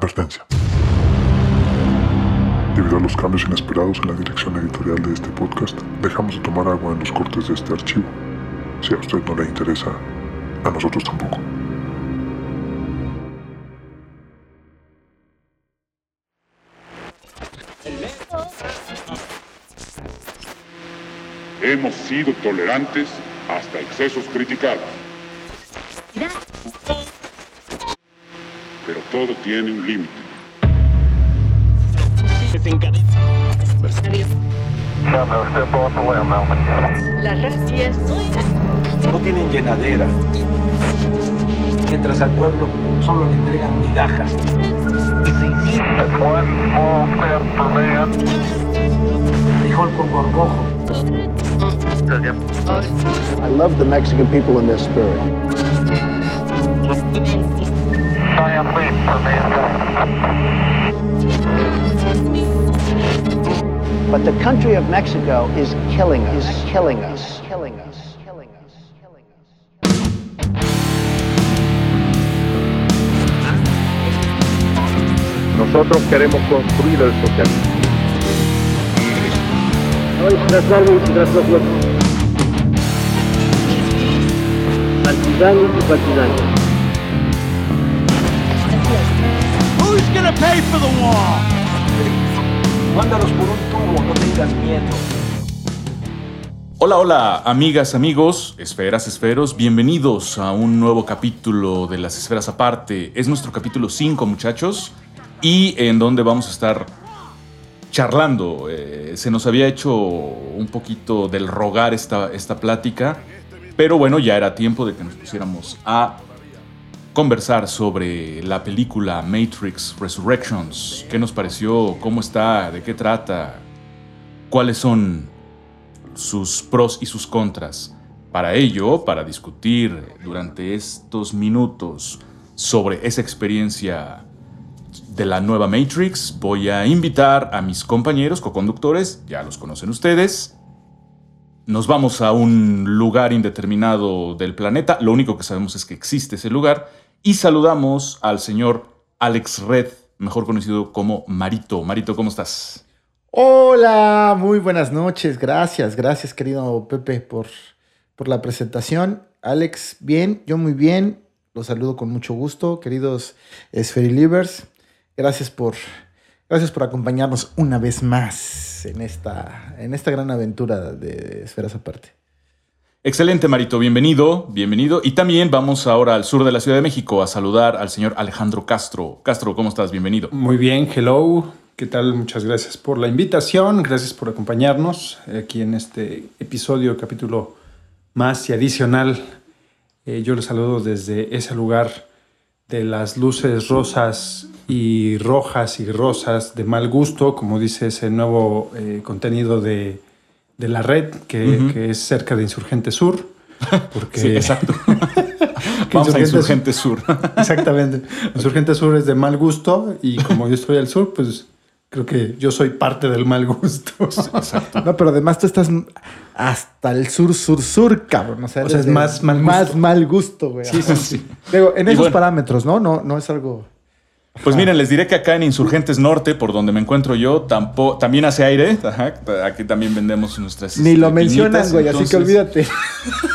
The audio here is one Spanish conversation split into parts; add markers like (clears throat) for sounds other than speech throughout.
Advertencia. Debido a los cambios inesperados en la dirección editorial de este podcast, dejamos de tomar agua en los cortes de este archivo. Si a usted no le interesa, a nosotros tampoco. Hemos sido tolerantes hasta excesos criticados. Pero todo tiene un límite. Las racias. no tienen llenadera. Mientras al pueblo solo le entregan migajas. Frijol con gorgojo. I love the Mexican people and their spirit. But the country of Mexico is killing us, is killing us, killing us, killing us, killing us. Nosotros queremos construir el socialismo. Partisanos y partisanos. Mándalos por un tubo, no tengas miedo. Hola, hola, amigas, amigos, esferas, esferos, bienvenidos a un nuevo capítulo de las esferas aparte. Es nuestro capítulo 5, muchachos, y en donde vamos a estar charlando. Eh, se nos había hecho un poquito del rogar esta, esta plática, pero bueno, ya era tiempo de que nos pusiéramos a conversar sobre la película Matrix Resurrections. ¿Qué nos pareció? ¿Cómo está? ¿De qué trata? ¿Cuáles son sus pros y sus contras? Para ello, para discutir durante estos minutos sobre esa experiencia de la nueva Matrix, voy a invitar a mis compañeros co-conductores, ya los conocen ustedes. Nos vamos a un lugar indeterminado del planeta, lo único que sabemos es que existe ese lugar, y saludamos al señor Alex Red, mejor conocido como Marito. Marito, ¿cómo estás? Hola, muy buenas noches. Gracias, gracias querido Pepe por, por la presentación. Alex, bien, yo muy bien. Los saludo con mucho gusto, queridos Spherilivers. Gracias por, gracias por acompañarnos una vez más en esta, en esta gran aventura de Esferas Aparte. Excelente, Marito, bienvenido, bienvenido. Y también vamos ahora al sur de la Ciudad de México a saludar al señor Alejandro Castro. Castro, ¿cómo estás? Bienvenido. Muy bien, hello. ¿Qué tal? Muchas gracias por la invitación, gracias por acompañarnos aquí en este episodio, capítulo más y adicional. Eh, yo les saludo desde ese lugar de las luces rosas y rojas y rosas de mal gusto, como dice ese nuevo eh, contenido de, de la red, que, que es cerca de Insurgente Sur. (laughs) Porque Sí, exacto. que (laughs) Vamos a Insurgente Insurgente Sur. (laughs) Exactamente. Insurgente Sur es de mal gusto y como yo estoy al sur, pues creo que yo soy parte del mal gusto. No, pero además tú estás hasta el sur, sur, sur, cabrón. O sea, O sea, eres es más mal Más gusto. mal gusto, güey. Sí, sí, sí. Digo, en Y esos bueno. parámetros, ¿no? No, no es algo. Pues miren, les diré que acá en Insurgentes Norte, por donde me encuentro yo, tampo- también hace aire. Ajá, aquí también vendemos nuestras. Ni este, lo mencionan, piñitas, güey, así que olvídate.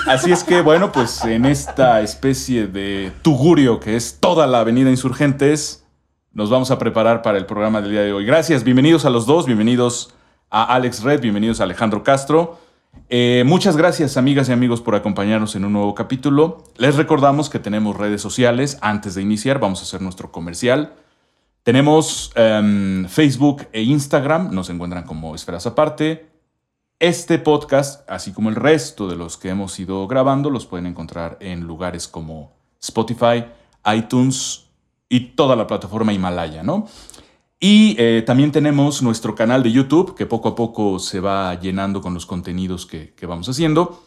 Así es que, bueno, pues en esta especie de tugurio que es toda la avenida Insurgentes, nos vamos a preparar para el programa del día de hoy. Gracias, bienvenidos a los dos, bienvenidos a Alex Red, bienvenidos a Alejandro Castro. Eh, muchas gracias, amigas y amigos, por acompañarnos en un nuevo capítulo. Les recordamos que tenemos redes sociales. Antes de iniciar, vamos a hacer nuestro comercial. Tenemos em, Facebook e Instagram, nos encuentran como Esferas Aparte. Este podcast, así como el resto de los que hemos ido grabando, los pueden encontrar en lugares como Spotify, iTunes y toda la plataforma Himalaya, ¿no? Y eh, también tenemos nuestro canal de YouTube, que poco a poco se va llenando con los contenidos que, vamos haciendo.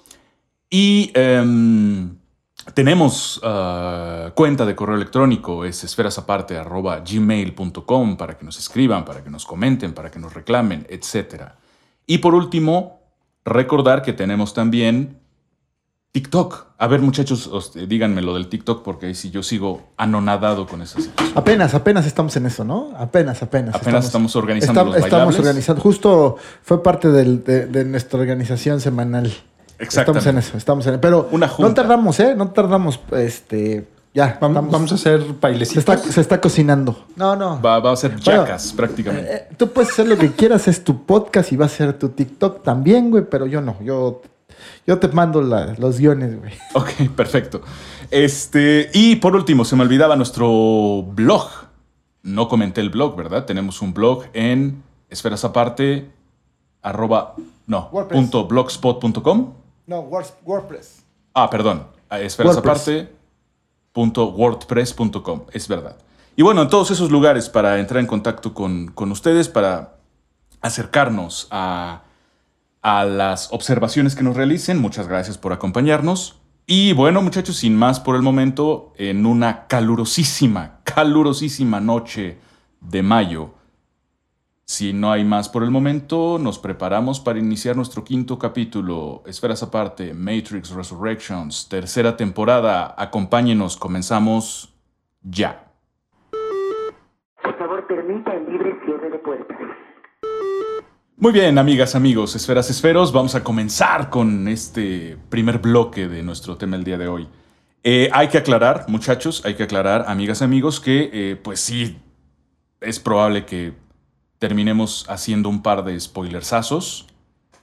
Y em, tenemos ah, cuenta de correo electrónico, es esferasaparte.gmail.com para que nos escriban, para que nos comenten, para que nos reclamen, etc. Y por último, recordar que tenemos también TikTok. A ver, muchachos, os- eh, díganme lo del TikTok, porque si yo sigo anonadado con esa situación. Apenas, apenas estamos en eso, ¿no? Apenas, apenas. Apenas estamos organizando los Estamos bailables. organizando. Justo fue parte del- de, de nuestra organización semanal. Estamos en eso, estamos en eso. Pero Una no tardamos, ¿eh? No tardamos. Este, ya. Vamos, estamos- vamos a hacer se, bailecitos. está, se está cocinando. No, no. Va, va a ser Bueno, jackas, prácticamente. Eh, tú puedes hacer lo que quieras, es tu podcast y va a ser tu TikTok también, güey, pero yo no. Yo, yo te mando la- los guiones, güey. Ok, perfecto. Este, y por último, se me olvidaba nuestro blog. No comenté el blog, ¿verdad? Tenemos un blog en esferas aparte, arroba, no, WordPress. punto blogspot.com. No, WordPress. Ah, perdón, a esferas WordPress. aparte, punto wordpress.com, es verdad. Y bueno, en todos esos lugares para entrar en contacto con, con ustedes, para acercarnos a, a las observaciones que nos realicen. Muchas gracias por acompañarnos. Y bueno, muchachos, sin más por el momento, en una calurosísima, calurosísima noche de mayo, si no hay más por el momento, nos preparamos para iniciar nuestro quinto capítulo, Esferas aparte, Matrix Resurrections, tercera temporada. Acompáñenos, comenzamos ya. Por favor, permita el libre cierre de puertas. Muy bien, amigas, amigos, esferas, esferos, vamos a comenzar con este primer bloque de nuestro tema el día de hoy. Eh, hay que aclarar, muchachos, hay que aclarar, amigas, amigos, que eh, pues sí, es probable que terminemos haciendo un par de spoilersazos.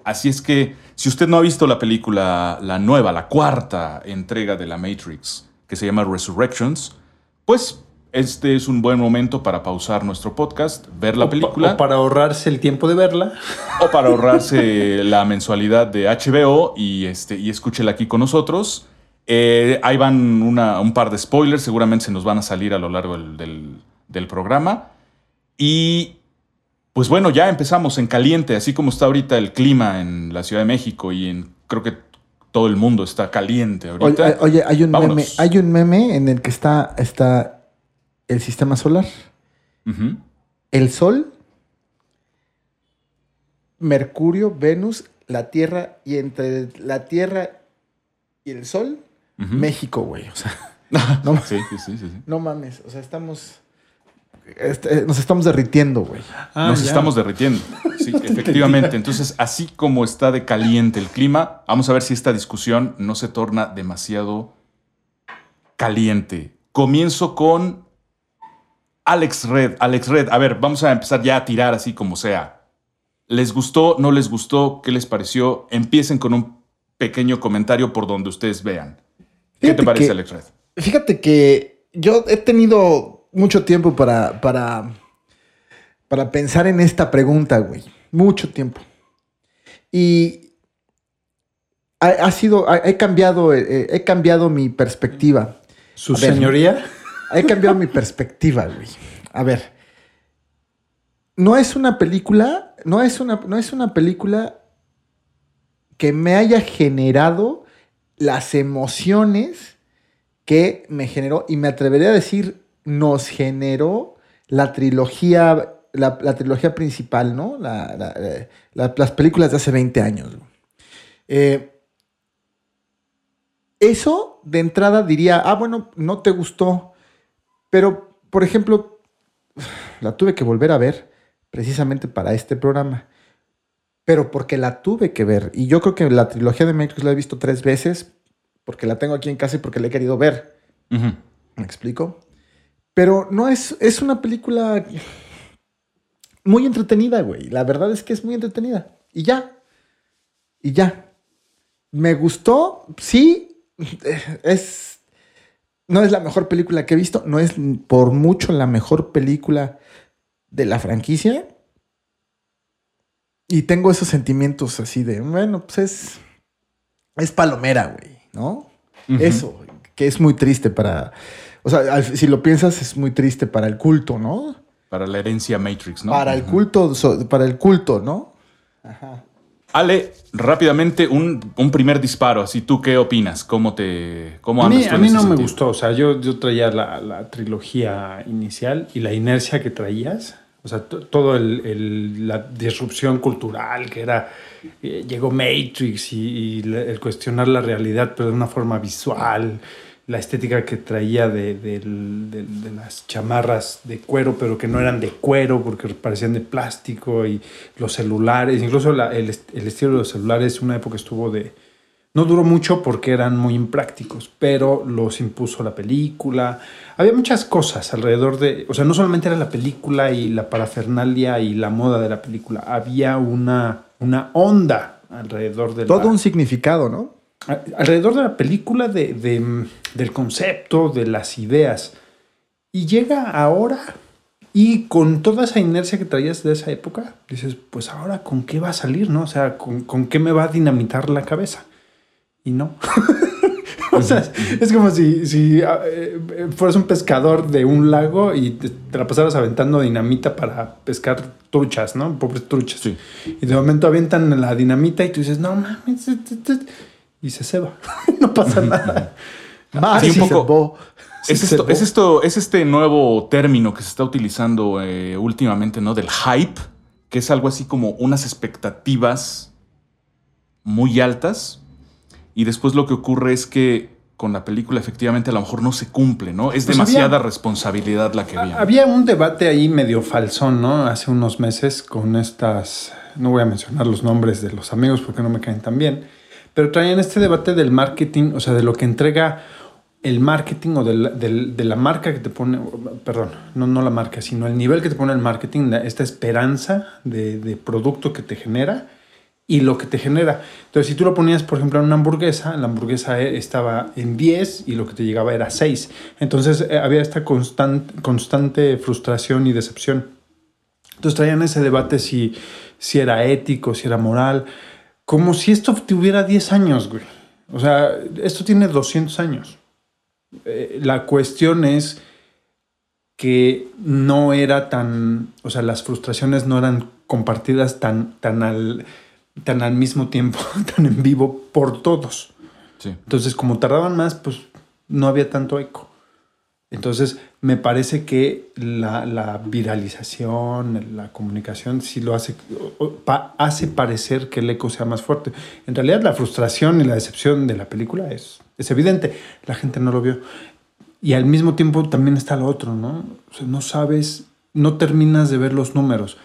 Así es que, si usted no ha visto la película, la nueva, la cuarta entrega de la Matrix, que se llama Resurrections, pues este es un buen momento para pausar nuestro podcast, ver la O pa- película O para ahorrarse el tiempo de verla. (laughs) o para ahorrarse la mensualidad de HBO y, este, y escúchela aquí con nosotros. Eh, ahí van una- un par de spoilers, seguramente se nos van a salir a lo largo del, del- del programa. Y pues bueno, ya empezamos en caliente, así como está ahorita el clima en la Ciudad de México y en creo que todo el mundo está caliente ahorita. Oye, oye, hay un meme, hay un meme en el que está, está el sistema solar, el Sol, Mercurio, Venus, la Tierra y entre la Tierra y el Sol. México, güey. O sea, (laughs) no, Sí, sí, sí, sí, sí. no mames. O sea, estamos. este, nos estamos derritiendo, güey. Ah, Nos ya. estamos derritiendo. Sí, (laughs) (laughs) efectivamente. Entonces, así como está de caliente el clima, vamos a ver si esta discusión no se torna demasiado caliente. Comienzo con Alex Red. Alex Red, a ver, vamos a empezar ya a tirar así como sea. ¿Les gustó? ¿No les gustó? ¿Qué les pareció? Empiecen con un pequeño comentario por donde ustedes vean. ¿Qué Fíjate te parece, que- Alex Red? Fíjate que yo he tenido mucho tiempo para, para, para pensar en esta pregunta, güey. Mucho tiempo. Y ha, ha sido, he cambiado, eh, he cambiado mi perspectiva. Su A ver. señoría. He cambiado mi perspectiva, güey. A ver. No es una película, no es una, no es una película que me haya generado las emociones que me generó, y me atrevería a decir, nos generó la trilogía, la, trilogía principal, ¿no? La- la- la- la- las películas de hace 20 años. Eh, eso de entrada diría, ah, bueno, no te gustó. Pero, por ejemplo, la tuve que volver a ver precisamente para este programa. Pero porque la tuve que ver. Y yo creo que la trilogía de Matrix la he visto tres veces porque la tengo aquí en casa y porque la he querido ver. ¿Me explico? Pero no es, es una película muy entretenida, güey. La verdad es que es muy entretenida. Y ya. Y ya. Me gustó, sí. Es. No es la mejor película que he visto. No es por mucho la mejor película de la franquicia. Y tengo esos sentimientos así de, bueno, pues es. Es palomera, güey, ¿no? Eso, que es muy triste para. O sea, al- si lo piensas, es muy triste para el culto, ¿no? Para la herencia Matrix, ¿no? Para el culto, para el culto, ¿no? Ale, rápidamente, un, un primer disparo. Así, ¿tú qué opinas? ¿Cómo te cómo A mí, a mí no me gustó. O sea, yo, yo traía la, la trilogía inicial y la inercia que traías. O sea, to- todo el, el- la disrupción cultural que era, eh, llegó Matrix y, el cuestionar la realidad, pero de una forma visual, la estética que traía de, del- del- de las chamarras de cuero, pero que no eran de cuero porque parecían de plástico y los celulares, incluso la- el, el estilo de los celulares, una época estuvo de... No duró mucho porque eran muy imprácticos, pero los impuso la película. Había muchas cosas alrededor de, o sea, no solamente era la película y la parafernalia y la moda de la película, había una, una onda alrededor de Todo un significado, ¿no? Alrededor de la película, de, de- del concepto, de las ideas. Y llega ahora y con toda esa inercia que traías de esa época, dices, pues ahora con qué va a salir, ¿no? O sea, con, con qué me va a dinamitar la cabeza. Y no. (laughs) o sea, es como si, si ah, eh, fueras un pescador de un lago y te, te la pasaras aventando dinamita para pescar truchas, ¿no? Pobres truchas. Sí. Y de momento avientan la dinamita y tú dices, no mames, et, et, et", y se ceba. (laughs) no pasa nada. Más Sí, un se poco. Es esto, es esto, es este nuevo término que se está utilizando eh, últimamente, ¿no? Del hype, que es algo así como unas expectativas muy altas. Y después lo que ocurre es que con la película efectivamente a lo mejor no se cumple, ¿no? Es Pues demasiada había- responsabilidad la que viene. Había un debate ahí medio falsón, ¿no? Hace unos meses con estas, no voy a mencionar los nombres de los amigos porque no me caen tan bien, pero traían este debate del marketing, o sea, de lo que entrega el marketing o del- del- de la marca que te pone, perdón, no, no la marca, sino el nivel que te pone el marketing, la- esta esperanza de, de producto que te genera y lo que te genera. Entonces, si tú lo ponías, por ejemplo, en una hamburguesa, la hamburguesa eh, estaba en 10 y lo que te llegaba era 6. Entonces, eh, había esta constan- constante frustración y decepción. Entonces, traían ese debate si, si era ético, si era moral, como si esto tuviera 10 años, güey. O sea, esto tiene 200 años. Eh, la cuestión es que no era tan, o sea, las frustraciones no eran compartidas tan, tan, al, tan al mismo tiempo, (laughs) tan en vivo por todos. Sí. Entonces, como tardaban más, pues no había tanto eco. Entonces, me parece que la, la viralización, la comunicación, sí lo hace, hace parecer que el eco sea más fuerte. En realidad, la frustración y la decepción de la película es, es evidente. La gente no lo vio. Y al mismo tiempo también está lo otro, ¿no? O sea, no sabes, no terminas de ver los números.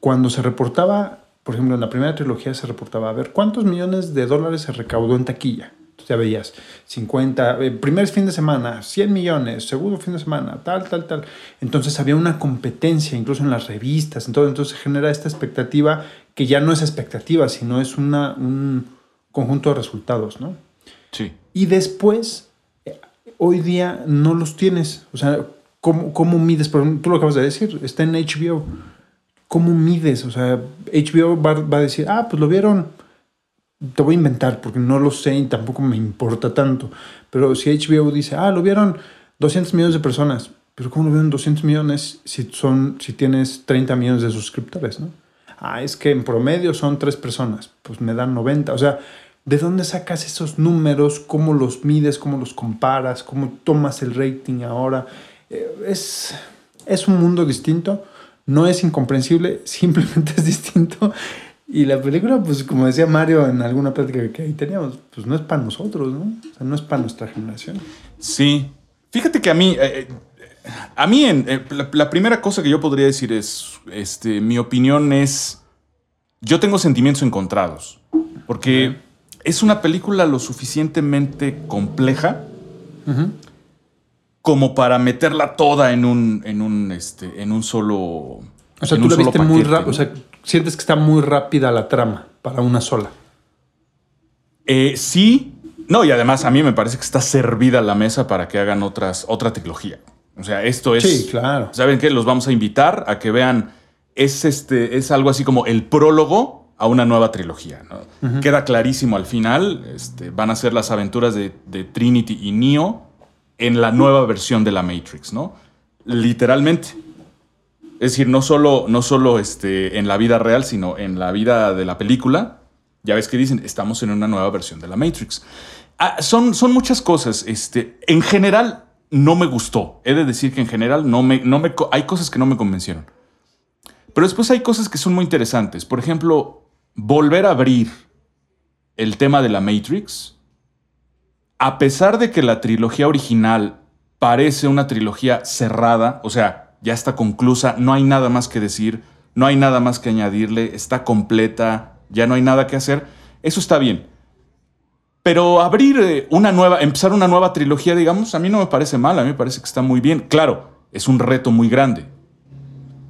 Cuando se reportaba, por ejemplo, en la primera trilogía se reportaba, a ver, ¿cuántos millones de dólares se recaudó en taquilla? Ya veías, 50, eh, primer fin de semana, 100 millones, segundo fin de semana, tal, tal, tal. Entonces había una competencia, incluso en las revistas, entonces, entonces genera esta expectativa que ya no es expectativa, sino es una, un conjunto de resultados, ¿no? Sí. Y después, eh, hoy día no los tienes. O sea, ¿cómo, cómo mides? Por ejemplo, tú lo acabas de decir, está en HBO. ¿Cómo mides? O sea, HBO va, va a decir, ah, pues lo vieron. Te voy a inventar porque no lo sé y tampoco me importa tanto. Pero si HBO dice, ah, lo vieron 200 millones de personas. Pero ¿cómo lo vieron 200 millones si, son, si tienes 30 millones de suscriptores, no? Ah, es que en promedio son tres personas. Pues me dan 90. O sea, ¿de dónde sacas esos números? ¿Cómo los mides? ¿Cómo los comparas? ¿Cómo tomas el rating ahora? Eh, es, es un mundo distinto. No es incomprensible, (laughs) simplemente es distinto. Y la película, pues como decía Mario en alguna plática que ahí teníamos, pues no es para nosotros, ¿no? O sea, no es para nuestra generación. Sí. Fíjate que a mí, eh, eh, a mí en, eh, la, la primera cosa que yo podría decir es, este, mi opinión es, yo tengo sentimientos encontrados, porque es una película lo suficientemente compleja como para meterla toda en un, en un, este, en un solo. O sea, tú la viste muy rápido. ¿no? O sea, sientes que está muy rápida la trama para una sola. Eh, sí. No, y además a mí me parece que está servida la mesa para que hagan otras, otra trilogía. O sea, esto es. Sí, claro. ¿Saben qué? Los vamos a invitar a que vean. Es, este, es algo así como el prólogo a una nueva trilogía. ¿no? Queda clarísimo al final. Este, van a ser las aventuras de, de Trinity y Neo en la nueva versión de la Matrix, ¿no? Literalmente. Es decir, no solo, no solo este, en la vida real, sino en la vida de la película. Ya ves que dicen, estamos en una nueva versión de la Matrix. Ah, son, son muchas cosas. Este, en general, no me gustó. He de decir que en general no me, no me, hay cosas que no me convencieron. Pero después hay cosas que son muy interesantes. Por ejemplo, volver a abrir el tema de la Matrix, a pesar de que la trilogía original parece una trilogía cerrada, o sea, ya está conclusa, no hay nada más que decir, no hay nada más que añadirle, está completa, ya no hay nada que hacer, eso está bien. Pero abrir eh, una nueva, empezar una nueva trilogía, digamos, a mí no me parece mal, a mí me parece que está muy bien. Claro, es un reto muy grande,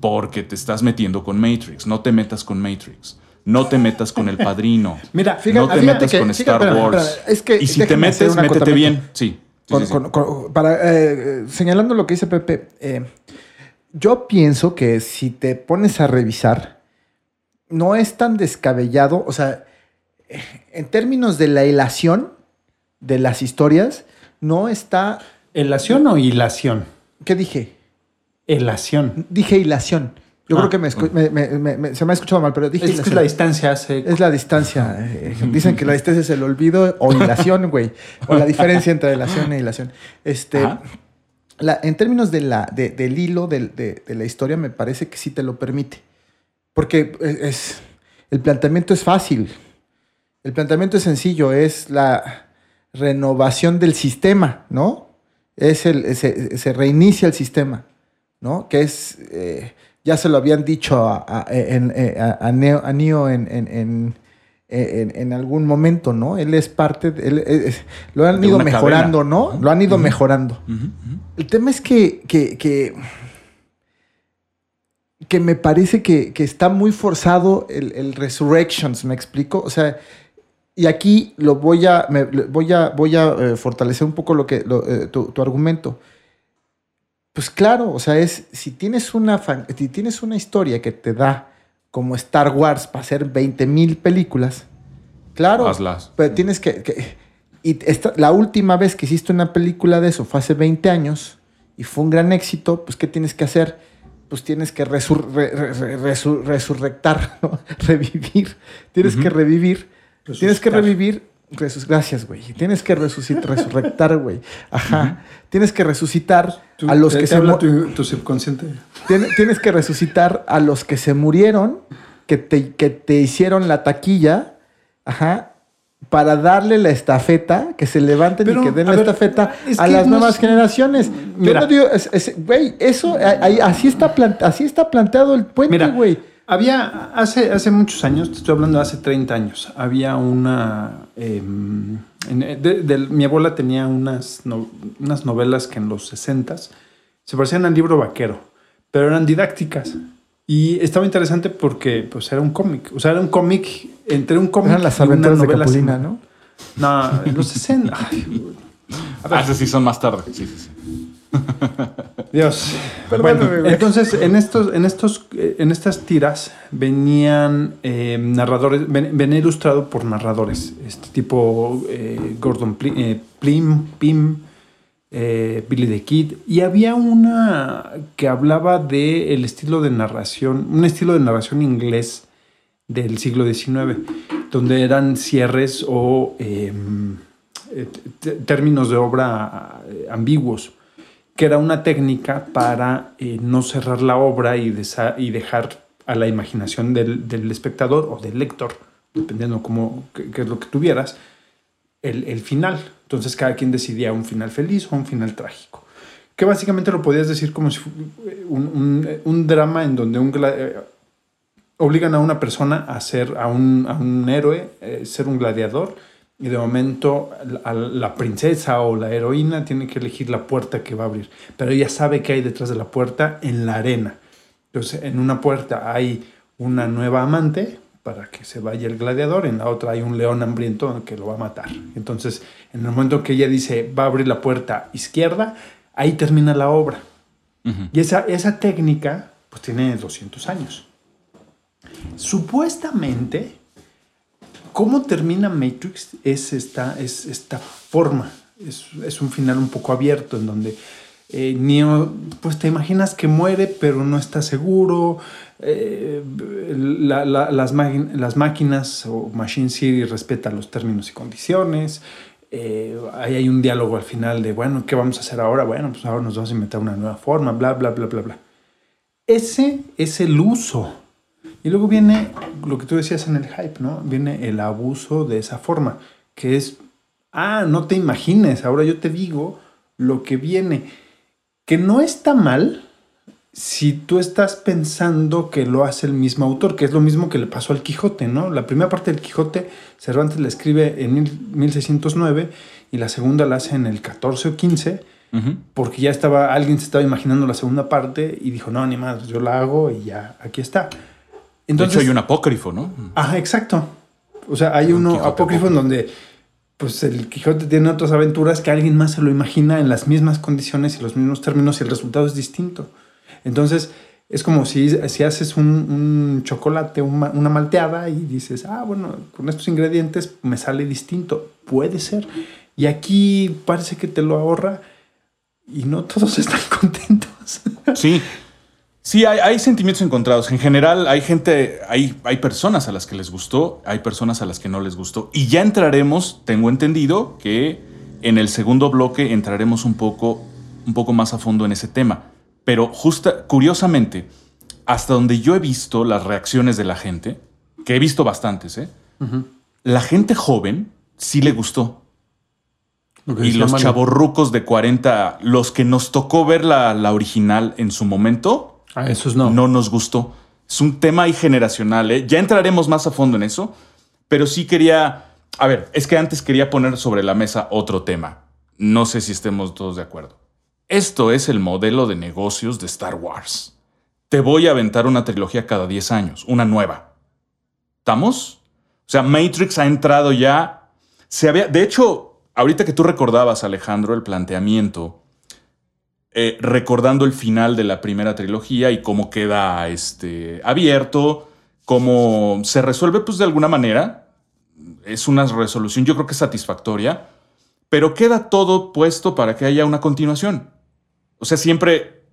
porque te estás metiendo con Matrix, no te metas con Matrix. No te metas con el padrino. (laughs) Mira, no fíjate- te fíjate metas que- con Star Wars. espérame, es que y si te metes, métete bien. Sí. sí, Con- sí, sí. con- con- para, eh, señalando lo que dice Pepe, eh, yo pienso que si te pones a revisar, no es tan descabellado, o sea, en términos de la hilación de las historias, no está, ¿Elación o hilación? ¿qué dije? Elación. Dije hilación. Yo Ah, creo que me me- me- se me ha escuchado mal, pero dije Es que la distancia hace... Es la distancia. eh, Dicen que la distancia es el olvido o hilación, güey. O la (laughs) diferencia entre hilación e hilación. Este, Ajá. En términos de la, de- del hilo de, de la historia, me parece que sí te lo permite. Porque es, es- el planteamiento es fácil. El planteamiento es sencillo. Es la renovación del sistema, ¿no? Es el, se, reinicia el sistema, ¿no? Que es... eh, ya se lo habían dicho a, a- en- eh, a- a Neo, en- en- en- en algún momento, ¿no? Él es parte, de- él es- lo han De ido mejorando, cadena. ¿no? Lo han ido mejorando. El tema es que, que, que, que me parece que, que está muy forzado el, el Resurrections, ¿me explico? O sea, y aquí lo voy a, me- voy a, voy a eh, fortalecer un poco lo que, lo, eh, tu, tu argumento. Pues claro, o sea, es, si tienes una, fan- si tienes una historia que te da como Star Wars para hacer 20 mil películas, claro, Hazlas. pero tienes que... que- y esta- la última vez que hiciste una película de eso fue hace 20 años y fue un gran éxito, pues ¿qué tienes que hacer? Pues tienes que resur- re- re- re- resu- resurrectar, (laughs) ¿no? revivir. Tienes que revivir. Tienes que revivir. Resus- Gracias, güey. Tienes que resucitar, güey. Ajá. Tienes que resucitar Tú- a los te- que te se habla tu, tu subconsciente. Tien- tienes que resucitar a los que se murieron, que te, que te hicieron la taquilla, ajá, para darle la estafeta, que se levanten Pero, y que den la ver, estafeta es a las no nuevas es- generaciones. Yo Mira. no digo, es- güey, eso, ahí- así, está así está planteado el puente, güey. Había hace, hace muchos años, te estoy hablando de hace 30 años, había una... eh, en- de- de- mi abuela tenía unas, no- unas novelas que en los 60 se parecían al libro vaquero, pero eran didácticas. Y estaba interesante porque pues, era un cómic. O sea, era un cómic entre un cómic Eran las y una aventuras de novela Capulina, ¿no? No, en los 60. Ay, Ah, esos sí son más tarde. Sí, sí, sí. Dios. Perdóname, Bueno, entonces, en estos, en estos, en estas tiras venían eh, narradores, ven- venía ilustrado por narradores, este tipo eh, Gordon Pli- eh, Plim, Pim, Billy the Kid, y había una que hablaba de el estilo de narración, un estilo de narración inglés del siglo XIX, donde eran cierres o t- términos de obra ambiguos que era una técnica para eh, no cerrar la obra y, dejar a la imaginación del, espectador o del lector, dependiendo cómo, qué, es lo que tuvieras, el, final. Entonces cada quien decidía un final feliz o un final trágico. Que básicamente lo podías decir como si fu- un, un- drama en donde un eh, obligan a una persona a ser, a un, a un héroe, eh, ser un gladiador, y de momento la, princesa o la heroína tiene que elegir la puerta que va a abrir, pero ella sabe que hay detrás de la puerta en la arena. Entonces, en una puerta hay una nueva amante para que se vaya el gladiador, en la otra hay un león hambriento que lo va a matar. Entonces, en el momento que ella dice va a abrir la puerta izquierda, ahí termina la obra. Y esa, esa técnica, pues tiene 200 años. Supuestamente, cómo termina Matrix es esta, es esta forma. Es, es un final un poco abierto en donde eh, Neo, pues te imaginas que muere, pero no está seguro. Eh, la- la- las, las máquinas o Machine City respeta los términos y condiciones. Eh, ahí hay un diálogo al final de, bueno, ¿qué vamos a hacer ahora? Bueno, pues ahora nos vamos a inventar una nueva forma, bla, bla, bla, bla, bla. Ese es el uso Y luego viene lo que tú decías en el hype, ¿no? Viene el abuso de esa forma, que es, ah, no te imagines, ahora yo te digo lo que viene, que no está mal si tú estás pensando que lo hace el mismo autor, que es lo mismo que le pasó al Quijote, ¿no? La primera parte del Quijote, Cervantes la escribe en mil- 1609 y la segunda la hace en el 14 o 15, Ujú. porque ya estaba, alguien se estaba imaginando la segunda parte y dijo, no, ni más, yo la hago y ya, aquí está. De hecho, hay un apócrifo, ¿no? Ajá, exacto. O sea, hay Un uno Quijote apócrifo en donde pues el Quijote tiene otras aventuras que alguien más se lo imagina en las mismas condiciones y los mismos términos y el resultado es distinto. Entonces, es como si, si haces un, un chocolate, un ma- una malteada y dices, ah, bueno, con estos ingredientes me sale distinto. Puede ser. Y aquí parece que te lo ahorra y no todos (laughs) están contentos. Sí. Sí, hay, hay sentimientos encontrados. En general, hay gente, hay, hay personas a las que les gustó, hay personas a las que no les gustó. Y ya entraremos, tengo entendido que en el segundo bloque entraremos un poco, un poco más a fondo en ese tema. Pero justa, curiosamente, hasta donde yo he visto las reacciones de la gente, que he visto bastantes, ¿eh? la gente joven sí le gustó. Y los chavorrucos de 40, los que nos tocó ver la, la original en su momento, A esos no. no nos gustó. Es un tema ahí generacional, ¿eh? Ya entraremos más a fondo en eso, pero sí quería... A ver, es que antes quería poner sobre la mesa otro tema. No sé si estemos todos de acuerdo. Esto es el modelo de negocios de Star Wars. Te voy a aventar una trilogía cada 10 años, una nueva. ¿Estamos? O sea, Matrix ha entrado ya. Se había. De hecho, ahorita que tú recordabas, Alejandro, el planteamiento, eh, recordando el final de la primera trilogía y cómo queda este, abierto, cómo se resuelve, pues de alguna manera. Es una resolución, yo creo que satisfactoria, pero queda todo puesto para que haya una continuación. O sea, siempre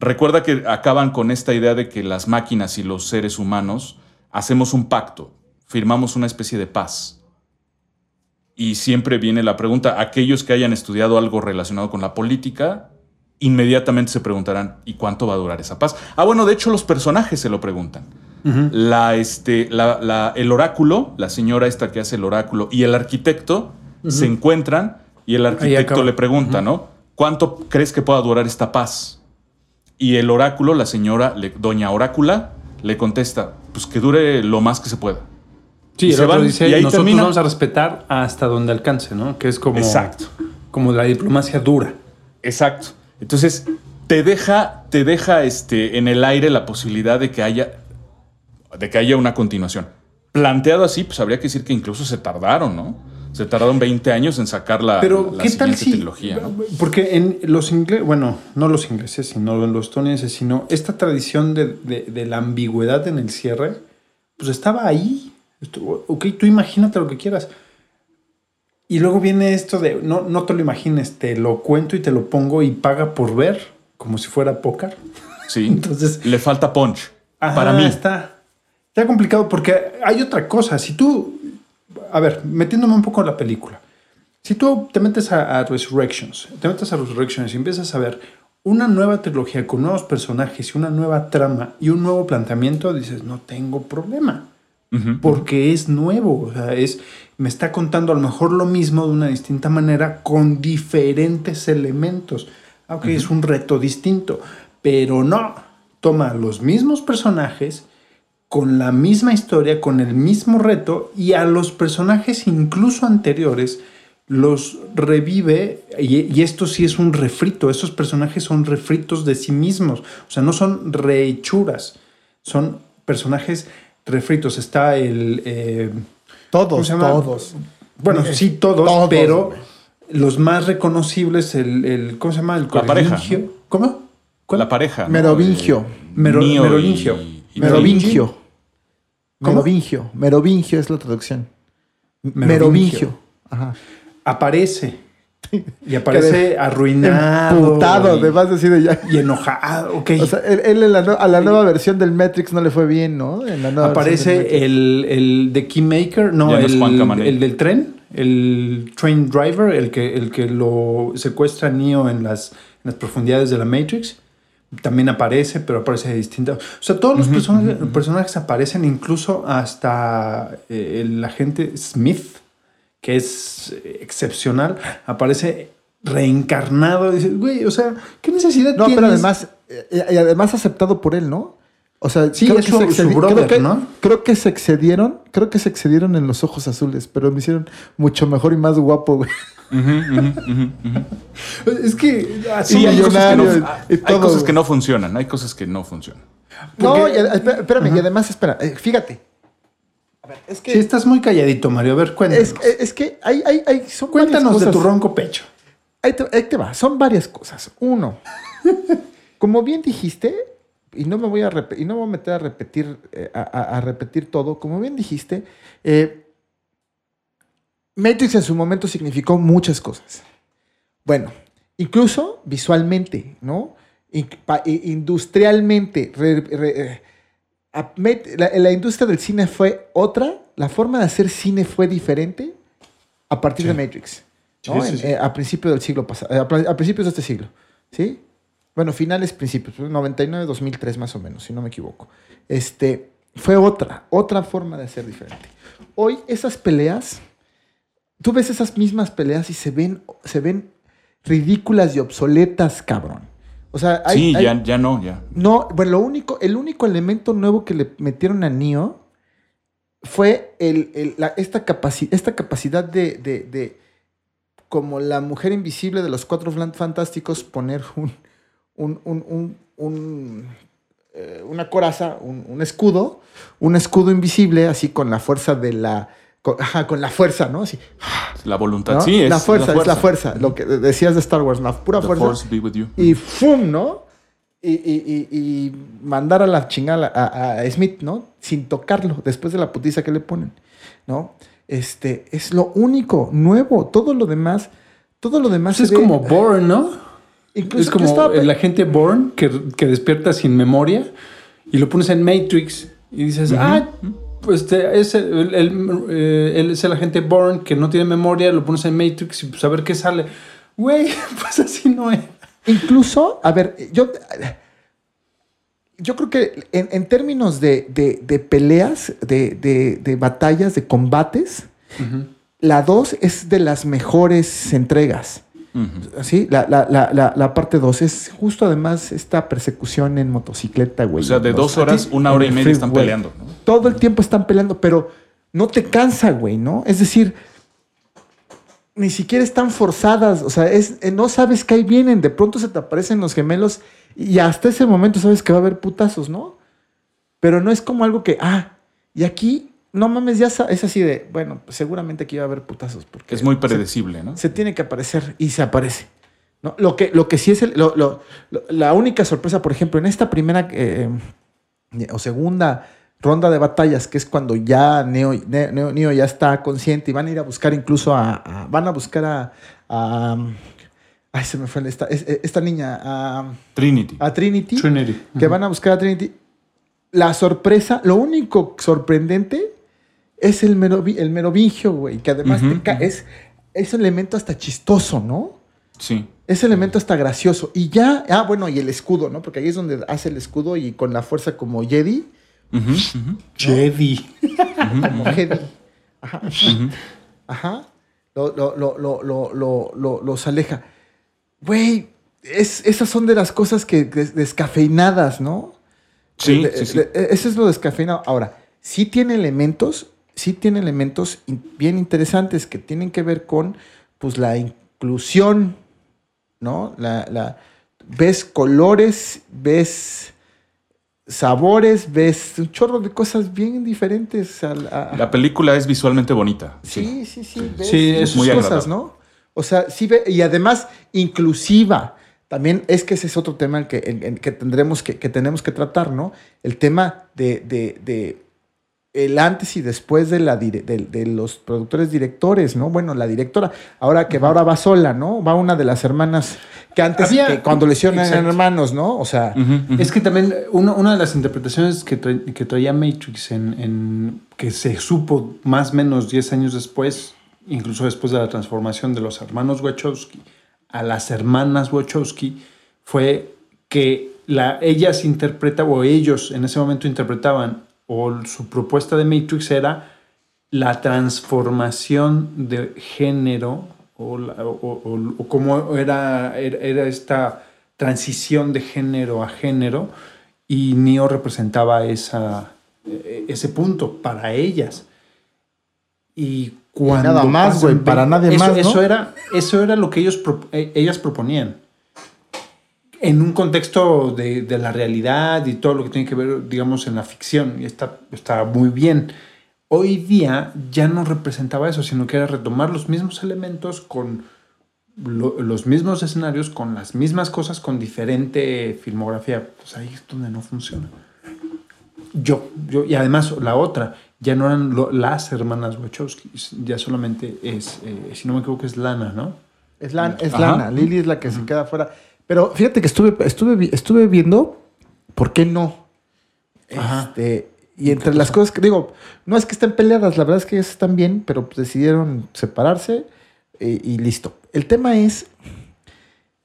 recuerda que acaban con esta idea de que las máquinas y los seres humanos hacemos un pacto, firmamos una especie de paz. Y siempre viene la pregunta, aquellos que hayan estudiado algo relacionado con la política, inmediatamente se preguntarán, ¿y cuánto va a durar esa paz? Ah, bueno, de hecho los personajes se lo preguntan. la, este, la- la- el oráculo, la señora esta que hace el oráculo, y el arquitecto se encuentran y el arquitecto le pregunta, ¿no? ¿Cuánto crees que pueda durar esta paz? Y el oráculo, la señora, le- doña orácula, le contesta, pues que dure lo más que se pueda. Sí, Y el se otro van, dice, y ahí nosotros termina. vamos a respetar hasta donde alcance, ¿no? Que es como, Exacto. como la diplomacia dura. Exacto. Entonces, te deja, te deja este, en el aire la posibilidad de que haya, de que haya una continuación. Planteado así, pues habría que decir que incluso se tardaron, ¿no? Se tardaron 20 años en sacar la, Pero, la ¿qué tal siguiente si...? trilogía, ¿no? Porque en los ingleses, bueno, no los ingleses, sino en los estadounidenses, sino esta tradición de, de- de la ambigüedad en el cierre, pues estaba ahí. Ok, tú imagínate lo que quieras. Y luego viene esto de, no, no te lo imagines, te lo cuento y te lo pongo y paga por ver, como si fuera póker. Sí. (laughs) Entonces- le falta punch. Ajá, para mí. está, está complicado porque hay otra cosa. Si tú, a ver, metiéndome un poco en la película, si tú te metes a, a Resurrections, te metes a Resurrections y empiezas a ver una nueva trilogía con nuevos personajes y una nueva trama y un nuevo planteamiento, dices, no tengo problema. Ujú. Porque es nuevo, o sea, es, me está contando a lo mejor lo mismo de una distinta manera con diferentes elementos. Aunque es un reto distinto, pero no, toma los mismos personajes con la misma historia, con el mismo reto y a los personajes incluso anteriores los revive y, y esto sí es un refrito, esos personajes son refritos de sí mismos, o sea, no son rehechuras, son personajes refritos. Está el... eh, ¿cómo Todos, todos. Bueno, Eh, sí, todos, todos, pero los más reconocibles, el, el- ¿cómo se llama? El La pareja. ¿Cómo? ¿Cuál? La pareja. ¿no? Merovingio. Mero- Neo y- Merovingio. y Merovingio. ¿Cómo? Merovingio. Merovingio es la traducción. Merovingio. Merovingio. Ajá. Aparece. (laughs) Y aparece arruinado. Emputado, y, además así de ya. y enojado. Ok. O sea, él, él en la a la nueva versión del Matrix no le fue bien, ¿no? En la nueva versión del aparece el, el de Keymaker, no, no el, el del tren, el train driver, el que, el que lo secuestra a Neo en las, en las profundidades de la Matrix. también aparece, pero aparece de distinta. O sea, todos los personajes, personajes aparecen, incluso hasta eh, el agente Smith, que es eh, excepcional, aparece reencarnado. Dices, güey, o sea, ¿qué necesidad No, tienes? pero además, eh, y además aceptado por él, ¿no? O sea, Sí, es su- se su excedi- brother, creo que, ¿no? creo que se excedieron, creo que se excedieron en los ojos azules, pero me hicieron mucho mejor y más guapo, güey. Es que así Sí, hay cosas, que no, hay cosas que no funcionan, hay cosas que no funcionan. No, y, espérame, y además, espera, eh, fíjate. A ver, es que, Sí, estás muy calladito, Mario. A ver, cuéntanos. es, es que hay, hay, hay, son cuéntanos de tu ronco pecho. Ahí te, ahí te va, son varias cosas. Uno, (laughs) como bien dijiste, y no me voy a, y no me voy a meter a repetir, eh, a, repetir todo, como bien dijiste, eh, Matrix en su momento significó muchas cosas. Bueno, incluso visualmente, ¿no? Industrialmente, re- re- eh, la, la industria del cine fue otra, la forma de hacer cine fue diferente a partir de Matrix. ¿no? Sí, sí, En- sí. eh, a principios del siglo pasado, a, pr- a principios de este siglo, ¿sí? Bueno, finales, principios, pues, 99, 2003 más o menos, si no me equivoco. Este, fue otra, otra forma de hacer diferente. Hoy esas peleas, tú ves esas mismas peleas y se ven, se ven ridículas y obsoletas, cabrón. O sea, hay, sí, hay- ya, ya no, ya. no, bueno, lo único, el único elemento nuevo que le metieron a Neo fue el, el- la- esta, capaci- esta capacidad de, de- de, como la mujer invisible de los cuatro fantásticos, poner un, un, un- un- un, eh, una coraza, un, un escudo, un escudo invisible, así con la fuerza de la, con, ajá, con la fuerza, ¿no? Así, La voluntad, ¿no? sí, es la fuerza, es la fuerza, lo que decías de Star Wars, la pura The fuerza force be with you. y ¡fum! ¿no? Y, y- y- y mandar a la chingada a, a Smith, ¿no? Sin tocarlo, después de la putiza que le ponen, ¿no? Este, es lo único nuevo. Todo lo demás, todo lo demás Pues es ve- como Born, ¿no? Incluso es como estaba el agente Born que, que despierta sin memoria y lo pones en Matrix y dices, ah, pues te- es el, el- eh, él es el agente Born que no tiene memoria, lo pones en Matrix y pues a ver qué sale. Güey, (laughs) pues así no es. Incluso, a ver, yo, yo creo que en, en términos de, de- de peleas, de, de- de batallas, de combates, la 2 es de las mejores entregas. Sí, la, la, la, la, parte 2 es justo además esta persecución en motocicleta, güey. O sea, de dos horas, una hora y media están peleando. ¿no? Todo el tiempo están peleando, pero no te cansa, güey, ¿no? Es decir, ni siquiera están forzadas, o sea, es, eh, no sabes que ahí vienen, de pronto se te aparecen los gemelos y hasta ese momento sabes que va a haber putazos, ¿no? Pero no es como algo que, ah, y aquí, no mames, ya es así de, bueno, seguramente aquí va a haber putazos. Porque Es muy se- predecible, ¿no? se tiene que aparecer y se aparece. ¿no? Lo, que, lo que sí es el- lo- lo- lo- la única sorpresa, por ejemplo, en esta primera eh, o segunda ronda de batallas, que es cuando ya Neo, Ne- Neo, Neo ya está consciente y van a ir a buscar incluso a, a- van a buscar a, a- ay, se me fue esta, es- esta niña, a, Trinity. a Trinity, Trinity. que van a buscar a Trinity. La sorpresa, lo único sorprendente es el, merovi- el merovingio, güey, que además te ca- es, es un elemento hasta chistoso, ¿no? Sí. Ese elemento está gracioso. Y ya, ah, bueno, y el escudo, ¿no? Porque ahí es donde hace el escudo y con la fuerza como Jedi. (laughs) Jedi. Como Jedi. Ajá. Ajá. Lo- lo- lo- lo- lo- lo- lo- los aleja. Güey, es, esas son de las cosas que des- descafeinadas, ¿no? Sí, De- sí, sí. de- de- Eso es lo descafeinado. Ahora, sí tiene elementos, sí tiene elementos in- bien interesantes que tienen que ver con pues la inclusión, ¿no? La, la- ves colores, ves sabores, ves un chorro de cosas bien diferentes. a- La película es visualmente bonita. Sí, sí, sí. ves Sí, es muy cosas, agradable. ¿no? O sea, sí ve, y además inclusiva. También es que ese es otro tema que, en- en que tendremos que, que tenemos que tratar, ¿no? El tema de, de- de el antes y después de, la, dire- de, de los productores directores, ¿no? Bueno, la directora, ahora que va, ahora va sola, ¿no? Va una de las hermanas que antes, Había- que cuando le hicieron eran Exacto. hermanos, ¿no? O sea. Es que también una, una de las interpretaciones que, tra- que traía Matrix en, en- que se supo más o menos 10 años después, incluso después de la transformación de los hermanos Wachowski a las hermanas Wachowski, fue que la, ellas interpretaban, o ellos en ese momento interpretaban, o su propuesta de Matrix era la transformación de género, o, la- o- o- o cómo era, era, era esta transición de género a género, y Neo representaba esa, eh, ese punto para ellas. Y cuando nada más, güey, para nadie eso- más, ¿no? Eso era, eso era lo que ellos, eh, ellas proponían en un contexto de, de la realidad y todo lo que tiene que ver, digamos, en la ficción. Y está, está muy bien. Hoy día ya no representaba eso, sino que era retomar los mismos elementos con lo- los mismos escenarios, con las mismas cosas, con diferente filmografía. Pues ahí es donde no funciona. Yo, yo y además la otra, ya no eran lo- las hermanas Wachowski, ya solamente es, eh, si no me equivoco, es Lana, ¿no? Es, Lan- es. Lana, Lily es la que se queda fuera. Pero fíjate que estuve, estuve, estuve viendo por qué no. Ajá. Este, y entre las cosas que digo, no es que estén peleadas, la verdad es que ellas están bien, pero pues decidieron separarse eh, y listo. El tema es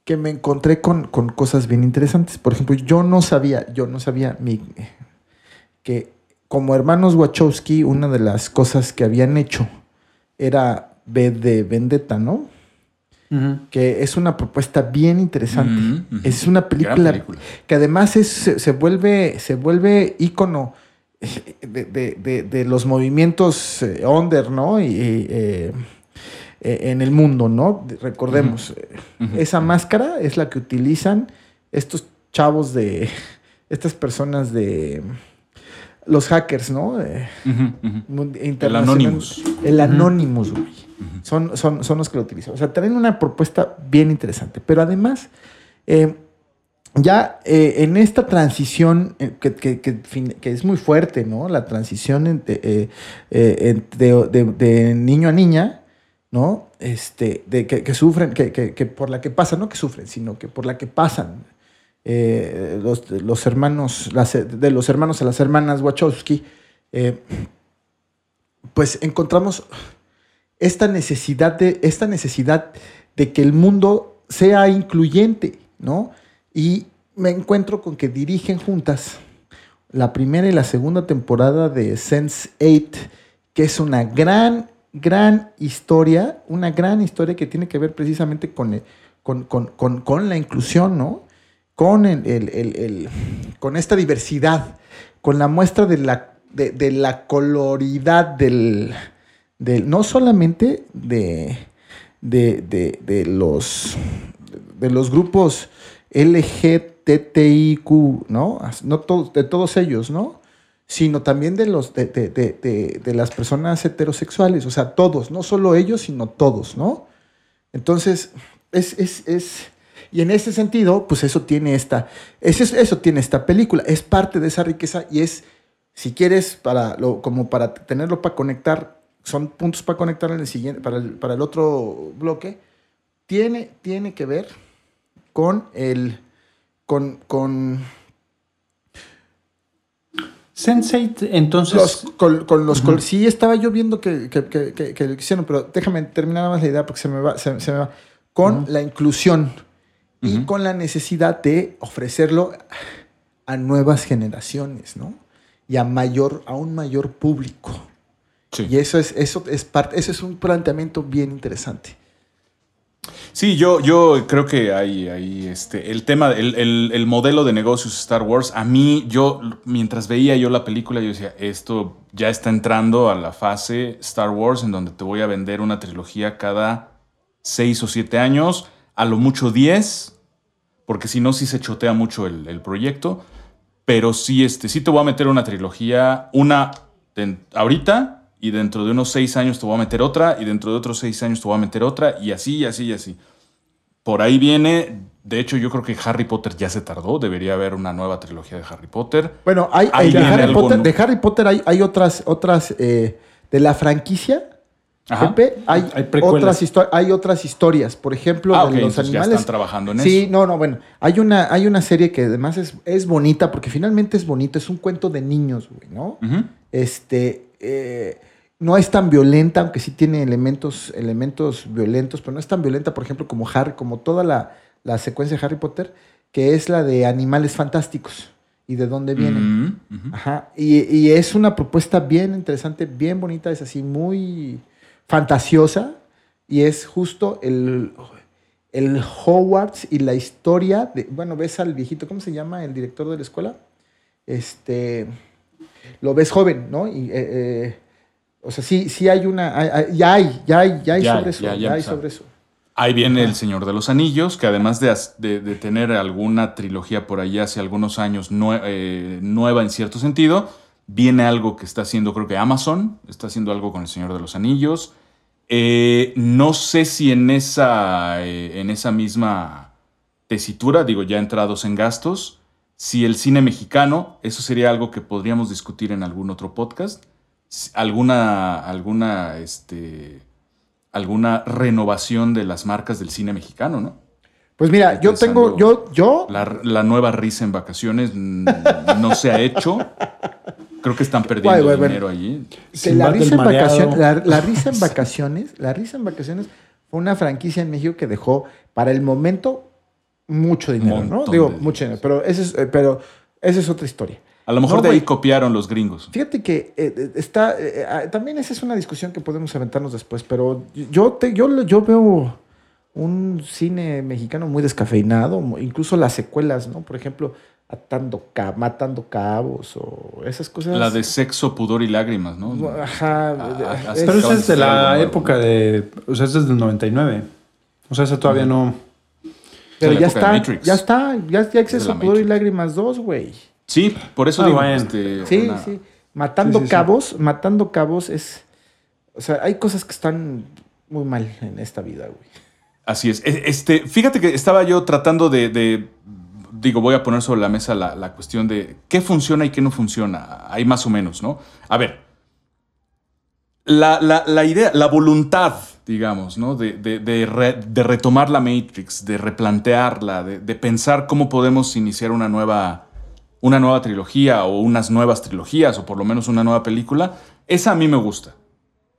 que me encontré con, con cosas bien interesantes. Por ejemplo, yo no sabía, yo no sabía mi, que como hermanos Wachowski, una de las cosas que habían hecho era V de Vendetta, ¿no? Que es una propuesta bien interesante. Es una película, película. que además es, se, se vuelve, se vuelve ícono de, de- de- de los movimientos eh, under, ¿no? Y, eh, eh, en el mundo, ¿no? Recordemos, esa máscara es la que utilizan estos chavos de, (laughs) estas personas de los hackers, ¿no? Eh, El Anonymous. El Anonymous, güey. Son, son, son los que lo utilizan. O sea, traen una propuesta bien interesante. Pero además, eh, ya eh, en esta transición eh, que, que- que que es muy fuerte, ¿no? La transición de, de- de niño a niña, ¿no? Este, de que, sufren, que, por la que pasan, no que sufren, sino que por la que pasan los, los hermanos, las- de los hermanos a las hermanas Wachowski, pues encontramos esta necesidad de, esta necesidad de que el mundo sea incluyente, ¿no? Y me encuentro con que dirigen juntas la primera y la segunda temporada de Sense 8, que es una gran, gran historia, una gran historia que tiene que ver precisamente con, el- con, con- con- con la inclusión, ¿no? Con, el, el- con esta diversidad, con la muestra de la, de, de la coloridad del, no solamente de, de, de- de los, de los grupos LGTTIQ, ¿no? No todos, de todos ellos, ¿no? Sino también de, los, de, de- las personas heterosexuales, o sea, todos, no solo ellos, sino todos, ¿no? Entonces, es, es, es- y en ese sentido, pues eso tiene esta, es- es- eso tiene esta película, es parte de esa riqueza y es, si quieres, para como para tenerlo para conectar, son puntos para conectar en el siguiente, para el, para el otro bloque, tiene, tiene que ver con el, con, con Sense8, entonces. los, con, con los col- Sí, estaba yo viendo que, que, que- que- lo hicieron, pero déjame terminar nada más la idea porque se me va. Se, se me va. Con la inclusión y con la necesidad de ofrecerlo a nuevas generaciones, ¿no? Y a mayor, a un mayor público. Sí. Y eso es, eso es parte, eso es un planteamiento bien interesante. Sí, yo, yo creo que hay, hay este, el tema, el, el- el modelo de negocios Star Wars, a mí, yo, mientras veía yo la película, yo decía, esto ya está entrando a la fase Star Wars en donde te voy a vender una trilogía cada seis o siete años, a lo mucho diez, porque si no, sí se chotea mucho el, el proyecto, pero sí, este, sí te voy a meter una trilogía, una ahorita, y dentro de unos seis años te voy a meter otra, y dentro de otros seis años te voy a meter otra, y así, y así, y así. Por ahí viene, de hecho yo creo que Harry Potter ya se tardó, debería haber una nueva trilogía de Harry Potter. Bueno, hay, hay- de, Harry Potter, ¿no? de Harry Potter hay, hay otras, otras eh, de la franquicia. Ajá. Pepe, hay, Hay otras hay otras historias. Por ejemplo, Ah, de ok, los entonces ya animales. están trabajando en sí, eso. no, no, bueno. Hay una, hay una serie que además es, es bonita, porque finalmente es bonito, es un cuento de niños, güey, ¿no? Ujú. Este. eh, no es tan violenta, aunque sí tiene elementos, elementos violentos, pero no es tan violenta, por ejemplo, como Harry, como toda la, la secuencia de Harry Potter. que es la de Animales Fantásticos y de dónde vienen. Mm. Ajá. Y, y es una propuesta bien interesante, bien bonita, es así muy fantasiosa y es justo el, el Hogwarts y la historia de, bueno, ves al viejito, ¿cómo se llama el director de la escuela? Este, lo ves joven, ¿no? Y, eh, eh, o sea, sí, sí hay una, hay- hay- ya hay, ya hay, ya hay Ya sobre eso, ya- ya, ya hay empezaron. sobre eso. Ahí viene El Señor de los Anillos, que además de, as- de- de tener alguna trilogía por ahí hace algunos años nue- eh, nueva en cierto sentido, viene algo que está haciendo, creo que Amazon, está haciendo algo con El Señor de los Anillos. Eh, no sé si en esa, eh, en esa misma tesitura, digo, ya entrados en gastos, si el cine mexicano, eso sería algo que podríamos discutir en algún otro podcast, alguna, alguna, este, alguna renovación de las marcas del cine mexicano, ¿no? Pues mira, yo tengo, yo, yo, La, la nueva risa en vacaciones no se ha hecho. Creo que están perdiendo Guay, guay, dinero allí. que la risa, en vacaciones, la, la risa en (laughs) vacaciones, la risa en vacaciones fue una franquicia en México que dejó para el momento mucho dinero, ¿no? Digo, mucho dinero, pero esa es, eh, pero esa es otra historia. A lo mejor No, de ahí copiaron los gringos. Fíjate que eh, eh, está, eh, ah, también esa es una discusión que podemos aventarnos después, pero yo, te, yo, yo veo un cine mexicano muy descafeinado, incluso las secuelas, ¿no? Por ejemplo, atando ca- matando cabos o esas cosas. La de sexo, pudor y lágrimas, ¿no? Ajá. Ah, ah, es- hasta Pero esa es de la nuevo. época de. O sea, esa es del 99. O sea, esa todavía no. pero ya está, ya está, ya, ya acceso la a pudor y lágrimas 2, güey. Sí, por eso Ah, digo, bueno. este, Sí, una- sí. Matando Sí, sí, sí. cabos, matando cabos es. O sea, hay cosas que están muy mal en esta vida, güey. Así es. E- Este, fíjate que estaba yo tratando de, de- digo, voy a poner sobre la mesa la, la cuestión de qué funciona y qué no funciona. Hay más o menos, ¿no? A ver, la, la- la idea, la voluntad, digamos, ¿no? De, de- de re- de retomar la Matrix, de replantearla, de, de pensar cómo podemos iniciar una nueva, una nueva trilogía o unas nuevas trilogías o por lo menos una nueva película, esa a mí me gusta.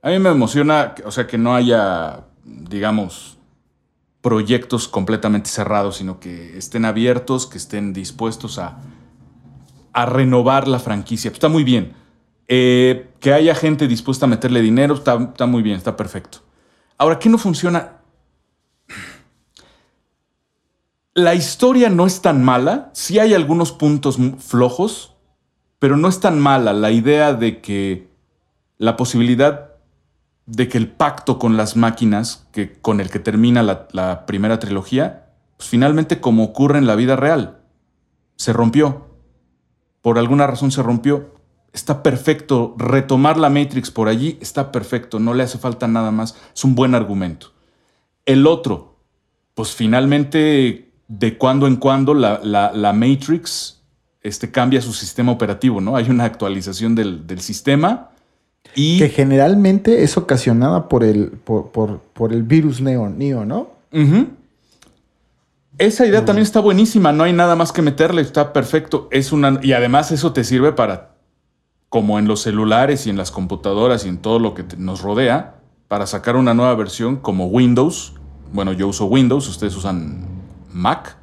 A mí me emociona, o sea, que no haya, digamos, proyectos completamente cerrados, sino que estén abiertos, que estén dispuestos a, a renovar la franquicia. Está muy bien. Eh, que haya gente dispuesta a meterle dinero, está, está muy bien, está perfecto. Ahora, ¿qué no funciona? La historia no es tan mala, sí hay algunos puntos flojos, pero no es tan mala la idea de que la posibilidad de que el pacto con las máquinas, que, con el que termina la, la primera trilogía, pues finalmente como ocurre en la vida real, se rompió. Por alguna razón se rompió. Está perfecto. Retomar la Matrix por allí está perfecto. No le hace falta nada más. Es un buen argumento. El otro, pues finalmente, de cuando en cuando la, la- la Matrix este, cambia su sistema operativo, ¿no? Hay una actualización del, del sistema y... Que generalmente es ocasionada por el, por, por, por el virus neo, neo, ¿no? Esa idea también está buenísima, no hay nada más que meterle, está perfecto. Es una, y además eso te sirve para, como en los celulares y en las computadoras y en todo lo que te- nos rodea, para sacar una nueva versión como Windows. Bueno, yo uso Windows, ustedes usan Mac,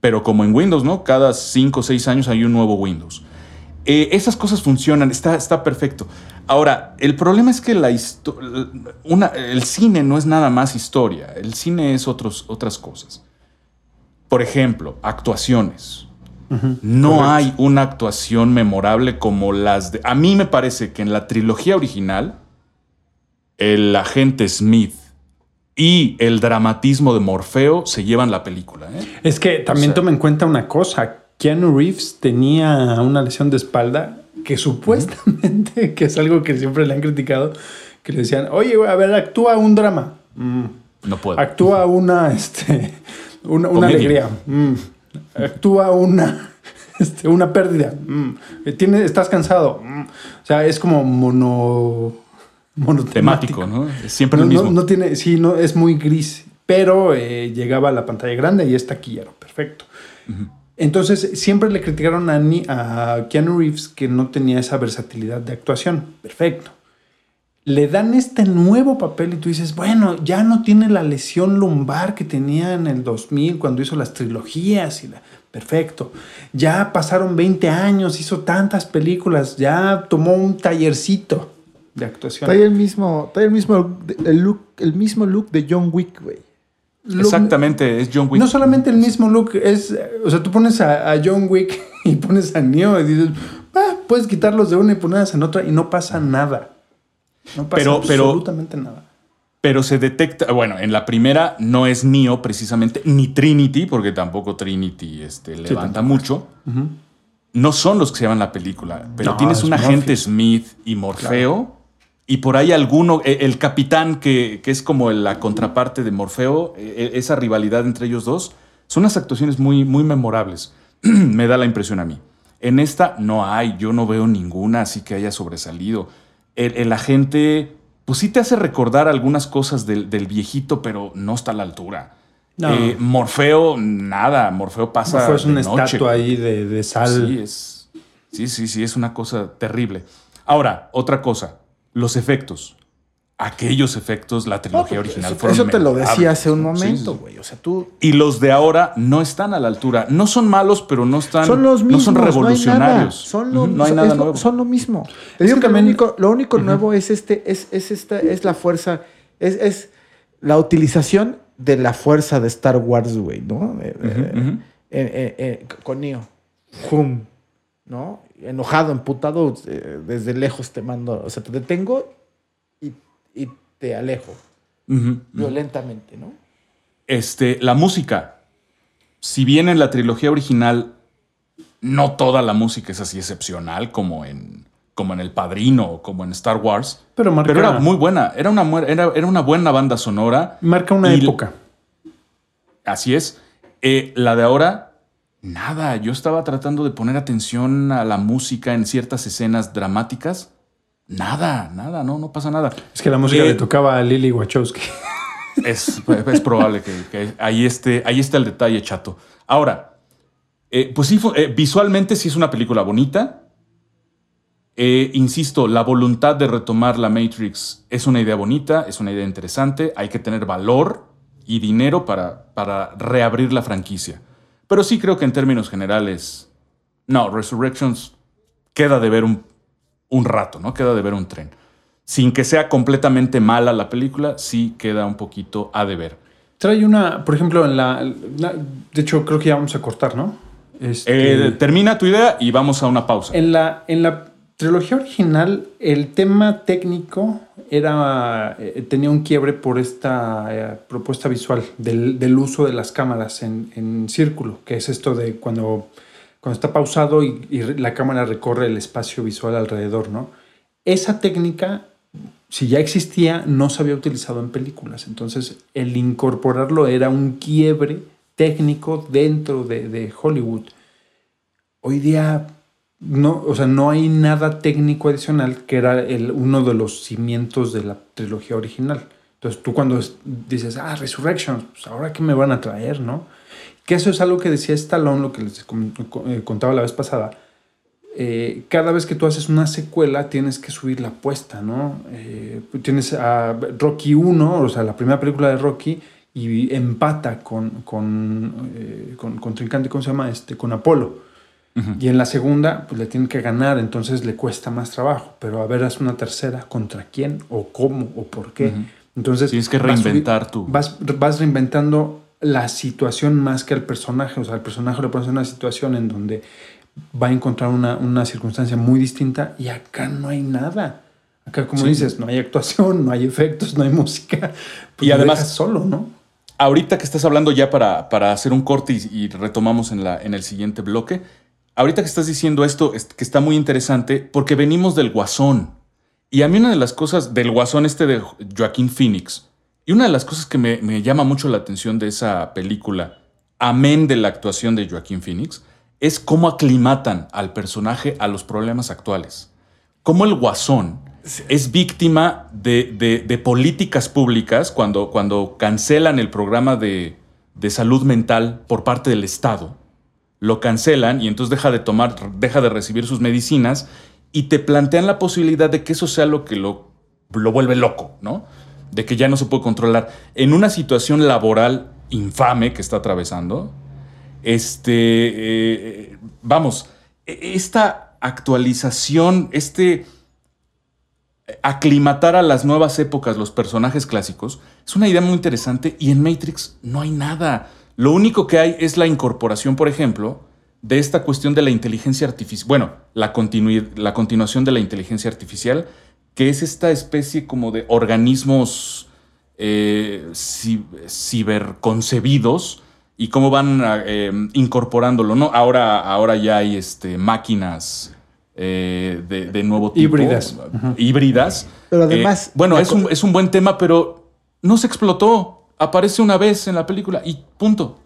pero como en Windows, ¿no? Cada 5 o 6 años hay un nuevo Windows. Eh, esas cosas funcionan, está, está perfecto. Ahora, el problema es que la una, el cine no es nada más historia, el cine es otros, otras cosas. Por ejemplo, actuaciones. No hay una actuación memorable como las de... A mí me parece que en la trilogía original, el agente Smith y el dramatismo de Morfeo se llevan la película. ¿eh? Es que también O sea- toma en cuenta una cosa. Keanu Reeves tenía una lesión de espalda que supuestamente, (laughs) que es algo que siempre le han criticado, que le decían, oye, a ver, actúa un drama. Mm. No puedo. Actúa una, (laughs) este, una, alegría. Mm. Actúa una, (laughs) este, una pérdida. Mm. Tiene, estás cansado. O sea, es como mono, monotemático. Temático, ¿no? Es siempre No, el no- mismo. no tiene, sí, no, es muy gris, pero eh, llegaba a la pantalla grande y es taquillero, perfecto. Entonces, siempre le criticaron a, Ni- a Keanu Reeves que no tenía esa versatilidad de actuación, perfecto. le dan este nuevo papel y tú dices, bueno, ya no tiene la lesión lumbar que tenía en el 2000 cuando hizo las trilogías y la... Perfecto. Ya pasaron 20 años, hizo tantas películas, ya tomó un tallercito de actuación. Trae el mismo, trae el mismo, el look, el mismo look de John Wick, güey. Exactamente, es John Wick. No solamente el mismo look, es, o sea, tú pones a, a John Wick (laughs) y pones a Neo y dices, ah, puedes quitarlos de una y ponerlas en otra y no pasa nada. No pasa Pero- pero- absolutamente nada. Pero se detecta, bueno, en la primera no es Neo precisamente, ni Trinity, porque tampoco Trinity este, levanta mucho. No son los que se llaman la película, pero No, tienes es un agente. Smith y Morfeo. Y por ahí alguno, e- el, capitán que, que es como la contraparte de Morfeo, e- e- esa rivalidad entre ellos dos, son unas actuaciones muy, muy memorables. (clears throat) Me da la impresión a mí. En esta no hay, yo no veo ninguna así que haya sobresalido. El, el agente, pues sí te hace recordar algunas cosas del, del viejito, pero no está a la altura. No. Eh, Morfeo, nada. Morfeo pasa. Fue una de noche. estatua ahí de, de sal. Sí, es, sí, sí, sí, es una cosa terrible. Ahora, otra cosa, los efectos. Aquellos efectos, la trilogía original Eso, fueron eso te lo decía hace un momento, sí. güey. O sea, tú. Y los de ahora no están a la altura. No son malos, pero no están. Son los mismos. No son No revolucionarios. Son, lo- no hay nada nuevo. son lo mismo. Te digo que también- lo único, lo único nuevo es este, es, es esta, es la fuerza, es, es la utilización de la fuerza de Star Wars, güey, ¿no? Eh, eh, eh, eh, eh, con Neo. Hum, ¿no? Enojado, emputado, eh, desde lejos te mando, o sea, te detengo y, y te alejo violentamente, ¿no? Este, la música. Si bien en la trilogía original no toda la música es así excepcional como en, como en El Padrino o como en Star Wars, Pero marca, pero era muy buena. Era una, era, era una buena banda sonora. marca una Y- época. Así es. Eh, la de ahora, nada. Yo estaba tratando de poner atención a la música en ciertas escenas dramáticas. Nada, nada, no, no pasa nada. Es que la música Eh, le tocaba a Lily Wachowski. (laughs) Es, es probable que, que ahí, esté, ahí está el detalle, chato. Ahora, eh, pues sí, eh, visualmente sí es una película bonita. Eh, insisto, la voluntad de retomar la Matrix es una idea bonita, es una idea interesante. Hay que tener valor y dinero para, para reabrir la franquicia. Pero sí creo que en términos generales, no, Resurrections queda de ver un, un rato, ¿no? Queda de ver un tren. Sin que sea completamente mala la película, sí queda un poquito a deber. Trae una, por ejemplo, en la, la- De hecho, creo que ya vamos a cortar, ¿no? Este, Eh, termina tu idea y vamos a una pausa. En la, en la trilogía original, el tema técnico era, eh, tenía un quiebre por esta eh, propuesta visual del, del uso de las cámaras en, en círculo, que es esto de cuando, cuando está pausado y, y la cámara recorre el espacio visual alrededor, ¿no? Esa técnica, si ya existía, no se había utilizado en películas. Entonces, el incorporarlo era un quiebre técnico dentro de, de Hollywood. Hoy día no, o sea, no hay nada técnico adicional que era el, uno de los cimientos de la trilogía original. Entonces tú cuando es- dices, ah, Resurrection, pues ahora qué me van a traer, ¿no? Que eso es algo que decía Stallone, lo que les eh, contaba la vez pasada. Eh, cada vez que tú haces una secuela tienes que subir la apuesta, ¿no? Eh, tienes a Rocky 1, o sea, la primera película de Rocky, y empata con, con, eh, con, con Trincante, ¿cómo se llama? Este, con Apolo. Y en la segunda, pues le tienen que ganar, entonces le cuesta más trabajo. Pero a ver, haz una tercera, ¿contra quién? ¿O cómo? ¿O por qué? Entonces. Tienes que vas reinventar tu- Vas, vas reinventando la situación más que al personaje. O sea, al personaje le pones una situación en donde va a encontrar una, una circunstancia muy distinta y acá no hay nada. Acá, como Sí. dices, no hay actuación, no hay efectos, no hay música. (laughs) Pues Y además- solo, ¿no? Ahorita que estás hablando ya para, para hacer un corte y, y retomamos en, la, en el siguiente bloque, ahorita que estás diciendo esto, es- que está muy interesante, porque venimos del Guasón. Y a mí una de las cosas del Guasón este de Joaquín Phoenix, y una de las cosas que me, me llama mucho la atención de esa película, amén de la actuación de Joaquín Phoenix, es cómo aclimatan al personaje a los problemas actuales. Cómo el Guasón es víctima de, de- de políticas públicas cuando, cuando cancelan el programa de, de salud mental por parte del Estado. Lo cancelan y entonces deja de tomar, deja de recibir sus medicinas y te plantean la posibilidad de que eso sea lo que lo lo vuelve loco, ¿no? De que ya no se puede controlar. En una situación laboral infame que está atravesando, este, eh, vamos, e- esta actualización, este aclimatar a las nuevas épocas los personajes clásicos, es una idea muy interesante y en Matrix no hay nada. Lo único que hay es la incorporación, por ejemplo, de esta cuestión de la inteligencia artificial, bueno, la, continuación de la inteligencia artificial, que es esta especie como de organismos eh, ci- ciberconcebidos y cómo van eh, incorporándolo, ¿no? Ahora, ahora ya hay este, máquinas eh, de, de nuevo tipo. Híbridas. Híbridas. Pero además, Eh, bueno, la es un, es un buen tema, pero no se explotó. Aparece una vez en la película y punto.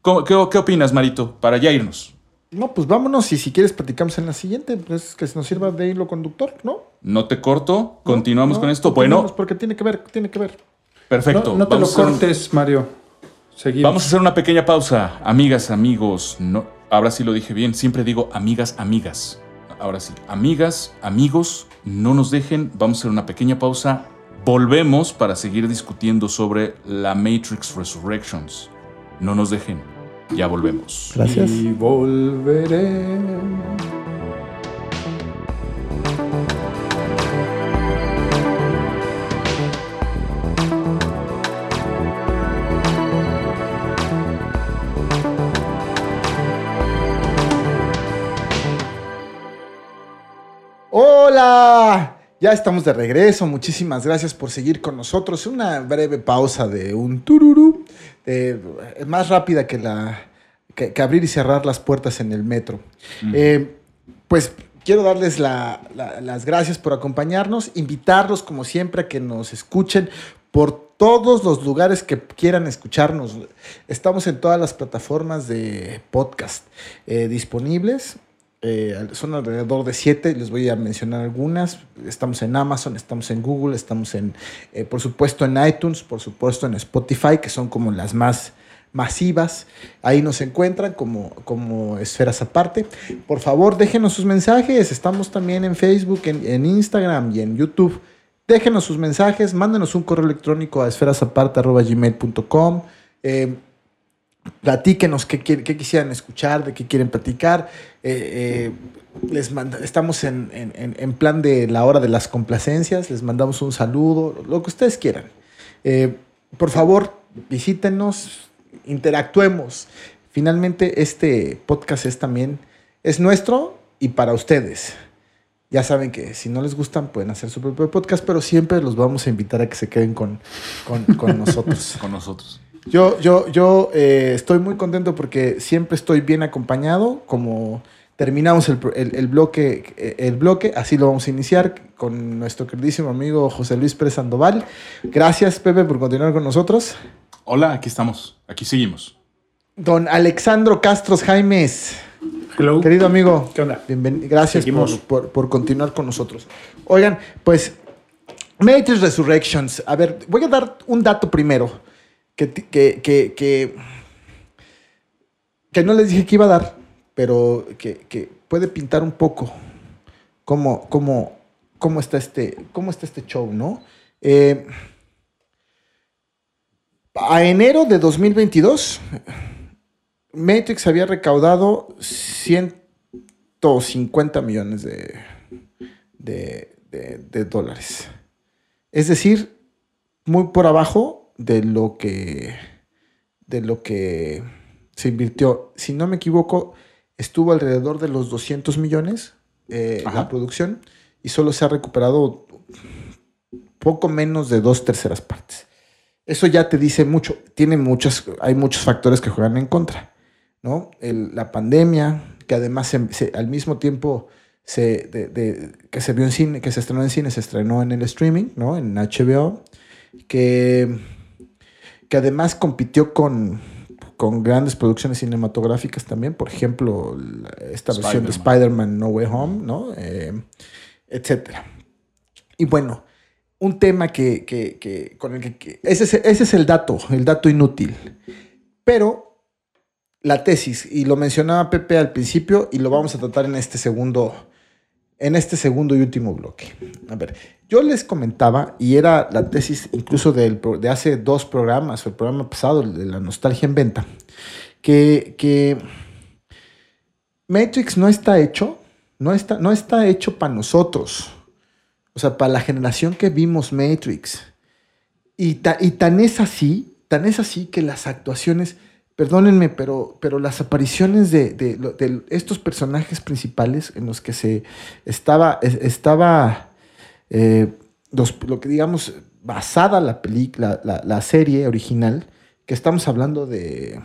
¿Cómo- ¿Qué, qué opinas, Marito? Para ya irnos. No, pues vámonos y si quieres platicamos en la siguiente, pues que nos sirva de hilo conductor, ¿no? No te corto. Continuamos No, con esto. continuemos, Bueno, Porque tiene que ver, tiene que ver. perfecto. No, no te lo hacer un- cortes, Mario. Seguimos. Vamos a hacer una pequeña pausa. Amigas, amigos. No, ahora sí lo dije bien. Siempre digo amigas, amigas. Ahora sí. Amigas, amigos, no nos dejen. Vamos a hacer una pequeña pausa. Volvemos para seguir discutiendo sobre la Matrix Resurrections. No nos dejen. Ya volvemos. Gracias. Y volveré. Hola, ya estamos de regreso. Muchísimas gracias por seguir con nosotros. Una breve pausa de un tururú, eh, más rápida que la que, que abrir y cerrar las puertas en el metro. Eh, pues quiero darles la- la- las gracias por acompañarnos, invitarlos como siempre a que nos escuchen por todos los lugares que quieran escucharnos. Estamos en todas las plataformas de podcast eh, disponibles. Eh, son alrededor de siete, les voy a mencionar algunas. Estamos en Amazon, estamos en Google, estamos en, eh, por supuesto, en iTunes, por supuesto, en Spotify, que son como las más masivas. Ahí nos encuentran como, como esferas aparte. Por favor, déjenos sus mensajes. Estamos también en Facebook, en, Instagram y en YouTube. Déjenos sus mensajes, mándenos un correo electrónico a esferasaparte.gmail.com. Eh, platíquenos qué, qué quisieran escuchar, de qué quieren platicar. Eh, eh, les estamos en, en- en- en plan de la hora de las complacencias, les mandamos un saludo, lo que ustedes quieran. Eh, por favor, visítenos, interactuemos. Finalmente, este podcast es también, es nuestro y para ustedes. Ya saben que si no les gustan pueden hacer su propio podcast, pero siempre los vamos a invitar a que se queden con, con- con (laughs) nosotros. Con nosotros. Yo, yo, yo eh, estoy muy contento porque siempre estoy bien acompañado. Como terminamos el, el- el bloque, el bloque, así lo vamos a iniciar con nuestro queridísimo amigo José Luis Pérez Sandoval. Gracias, Pepe, por continuar con nosotros. Hola, aquí estamos. Aquí seguimos. Don Alexandro Castros Jaimes, Hello. querido amigo. ¿Qué onda? Bienven- gracias por, por- por continuar con nosotros. Oigan, pues Matrix Resurrections. A ver, voy a dar un dato primero que, que, que, que no les dije que iba a dar, pero que, que puede pintar un poco cómo, cómo, cómo, está, este, cómo está este show, ¿no? Eh, a enero de 2022, Matrix había recaudado 150 millones de, de, de- de dólares. Es decir, muy por abajo de lo que de lo que se invirtió. Si no me equivoco, estuvo alrededor de los 200 millones eh, la producción y solo se ha recuperado poco menos de dos terceras partes. Eso ya te dice mucho. Tiene muchos, hay muchos factores que juegan en contra. ¿No? El- la pandemia, que además se- se- al mismo tiempo se, de- de- que se vio en cine, que se estrenó en cine, se estrenó en el streaming, ¿no? En HBO, que, que además compitió con, con grandes producciones cinematográficas también, por ejemplo, esta versión de Spider-Man. No Way Home, ¿no? Eh, etcétera. Y bueno, un tema que, que- que- con el que, que- ese, es, ese es el dato, el dato inútil. Pero la tesis, y lo mencionaba Pepe al principio, y lo vamos a tratar en este segundo, en este segundo y último bloque. A ver, yo les comentaba, y era la tesis incluso del de hace dos programas, el programa pasado, el de la nostalgia en venta, que, que Matrix no está hecho, no está, no está hecho para nosotros. O sea, para la generación que vimos Matrix. Y, ta- y tan es así, tan es así que las actuaciones, perdónenme, pero, pero las apariciones de, de estos personajes principales en los que se estaba, es- estaba eh, los- lo que digamos, basada la película, la, la serie original, que estamos hablando de,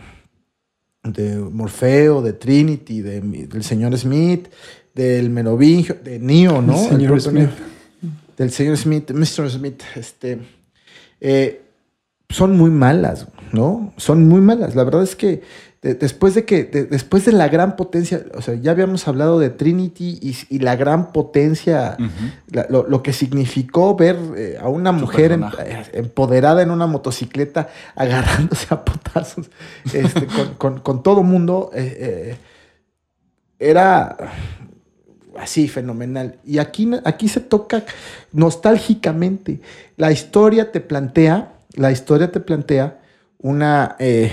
de Morfeo, de Trinity, de, del señor Smith, del Merovingio, de Neo, ¿no? El señor Smith. Del señor Smith, Mr. Smith, este, eh, son muy malas, ¿no? Son muy malas. La verdad es que de- después de que, de- después de la gran potencia, o sea, ya habíamos hablado de Trinity y, y la gran potencia, la- lo, lo que significó ver eh, a una mujer eh, empoderada en una motocicleta agarrándose a potazos este, (laughs) con, con- con todo mundo, eh, eh, era así, fenomenal. Y aquí, aquí se toca nostálgicamente. La historia te plantea, la historia te plantea una... eh,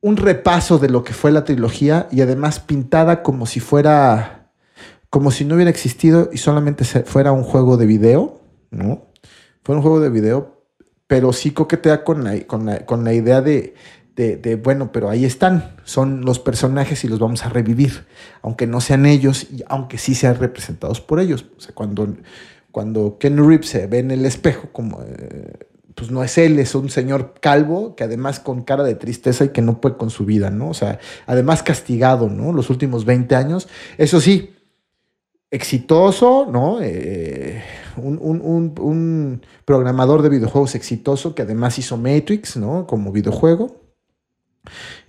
un repaso de lo que fue la trilogía y además pintada como si fuera como si no hubiera existido y solamente fuera un juego de video, ¿no? Fue un juego de video, pero sí coquetea con la, con con la idea de, de, de, bueno, pero ahí están, son los personajes y los vamos a revivir, aunque no sean ellos y aunque sí sean representados por ellos. O sea, cuando, cuando Ken Reeves se ve en el espejo, como, eh, pues no es él, es un señor calvo que además con cara de tristeza y que no puede con su vida, ¿no? O sea, además castigado, ¿no? Los últimos 20 años. Eso sí, exitoso, ¿no? Eh, un, un- un- programador de videojuegos exitoso que además hizo Matrix, ¿no? Como videojuego.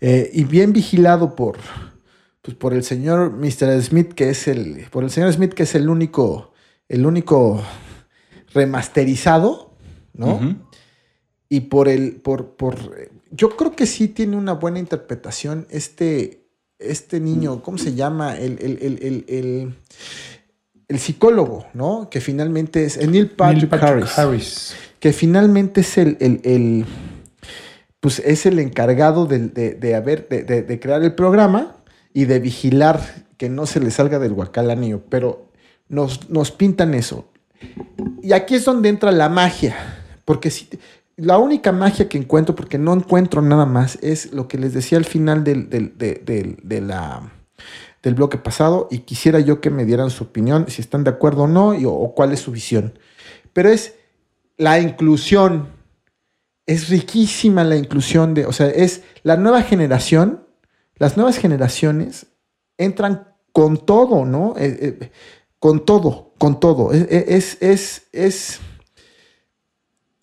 Eh, y bien vigilado por, pues, por el señor Mr. Smith, que es el. Por el señor Smith, que es el único. El único remasterizado, ¿no? Y por el. Por, por, yo creo que sí tiene una buena interpretación este. Este niño, ¿cómo se llama? El, el, el, el, psicólogo, ¿no? Que finalmente es el Neil Patrick, Neil Patrick Harris, Harris. Que finalmente es el, el- el- pues es el encargado del- de, de haber, de, de- de crear el programa y de vigilar que no se le salga del huacal al niño. Pero nos, nos pintan eso. Y aquí es donde entra la magia. Porque si, la única magia que encuentro, porque no encuentro nada más, es lo que les decía al final del, del- de, del- del bloque pasado. Y quisiera yo que me dieran su opinión, si están de acuerdo o no, y- o cuál es su visión. Pero es la inclusión. Es riquísima la inclusión de, o sea, es la nueva generación, las nuevas generaciones entran con todo, ¿no? Eh, eh, con todo, con todo. Es, es, es, es,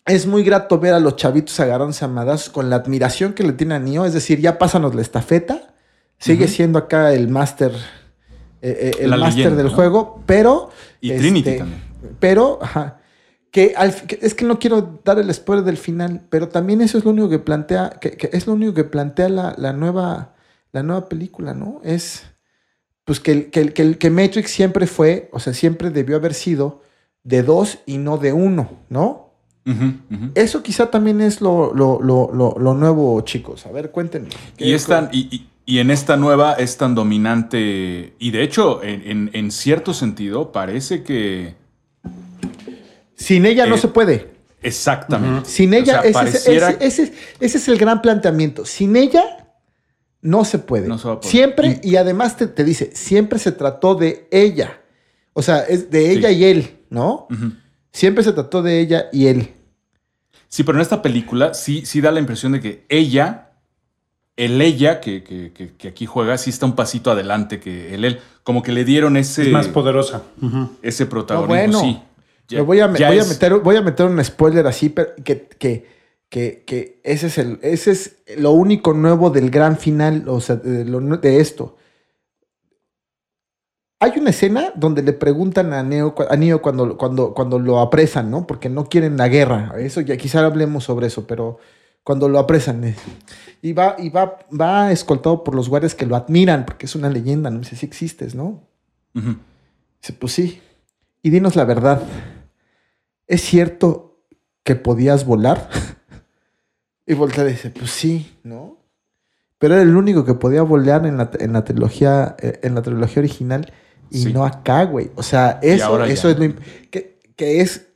es muy grato ver a los chavitos agarrándose a madrazos con la admiración que le tiene a Neo. Es decir, ya pásanos la estafeta. Sigue siendo acá el máster, eh, eh, el máster del juego, pero. Y Trinity este, también. Pero, ajá. Que, es que no quiero dar el spoiler del final, pero también eso es lo único que plantea, que, que es lo único que plantea la, la nueva, la nueva película, ¿no? Es pues que, el- que, el- que, que Matrix siempre fue, o sea, siempre debió haber sido de dos y no de uno, ¿no? Eso quizá también es lo, lo, lo, lo, nuevo, chicos. A ver, cuéntenme. Y, es tan- y, y- y en esta nueva es tan dominante. Y de hecho, en, en- en cierto sentido, parece que. Sin ella no Eh, se puede. Exactamente. Sin ella, O sea, ese, pareciera- ese- ese es- ese es el gran planteamiento. Sin ella, no se puede. No se va a poder. Siempre, y además te, te dice, siempre se trató de ella. O sea, es de ella Sí. y él, ¿no? Siempre se trató de ella y él. Sí, pero en esta película sí, sí da la impresión de que ella, el ella que, que- que- que aquí juega, sí está un pasito adelante que el él. Como que le dieron ese, Es más poderosa. Ese No, protagonismo. bueno. sí. Ya- voy, a, voy, a meter, voy a meter un spoiler así, pero que, que, que, ese, es el, ese es lo único nuevo del gran final, o sea, de, lo de esto. Hay una escena donde le preguntan a Neo, a Neo cuando, cuando, cuando lo apresan, ¿no? Porque no quieren la guerra. Eso ya quizá hablemos sobre eso, pero cuando lo apresan. eh, Y va, y va, va escoltado por los guardias que lo admiran, porque es una leyenda, ¿no? Dice, sí existes, ¿no? Dice, pues sí. Y dinos la verdad. ¿Es cierto que podías volar? (laughs) y voltea y dice, pues sí, ¿no? Pero era el único que podía volar en la, en la trilogía, eh, en la trilogía original y Sí. no acá, güey. O sea, eso, eso es lo que, que es.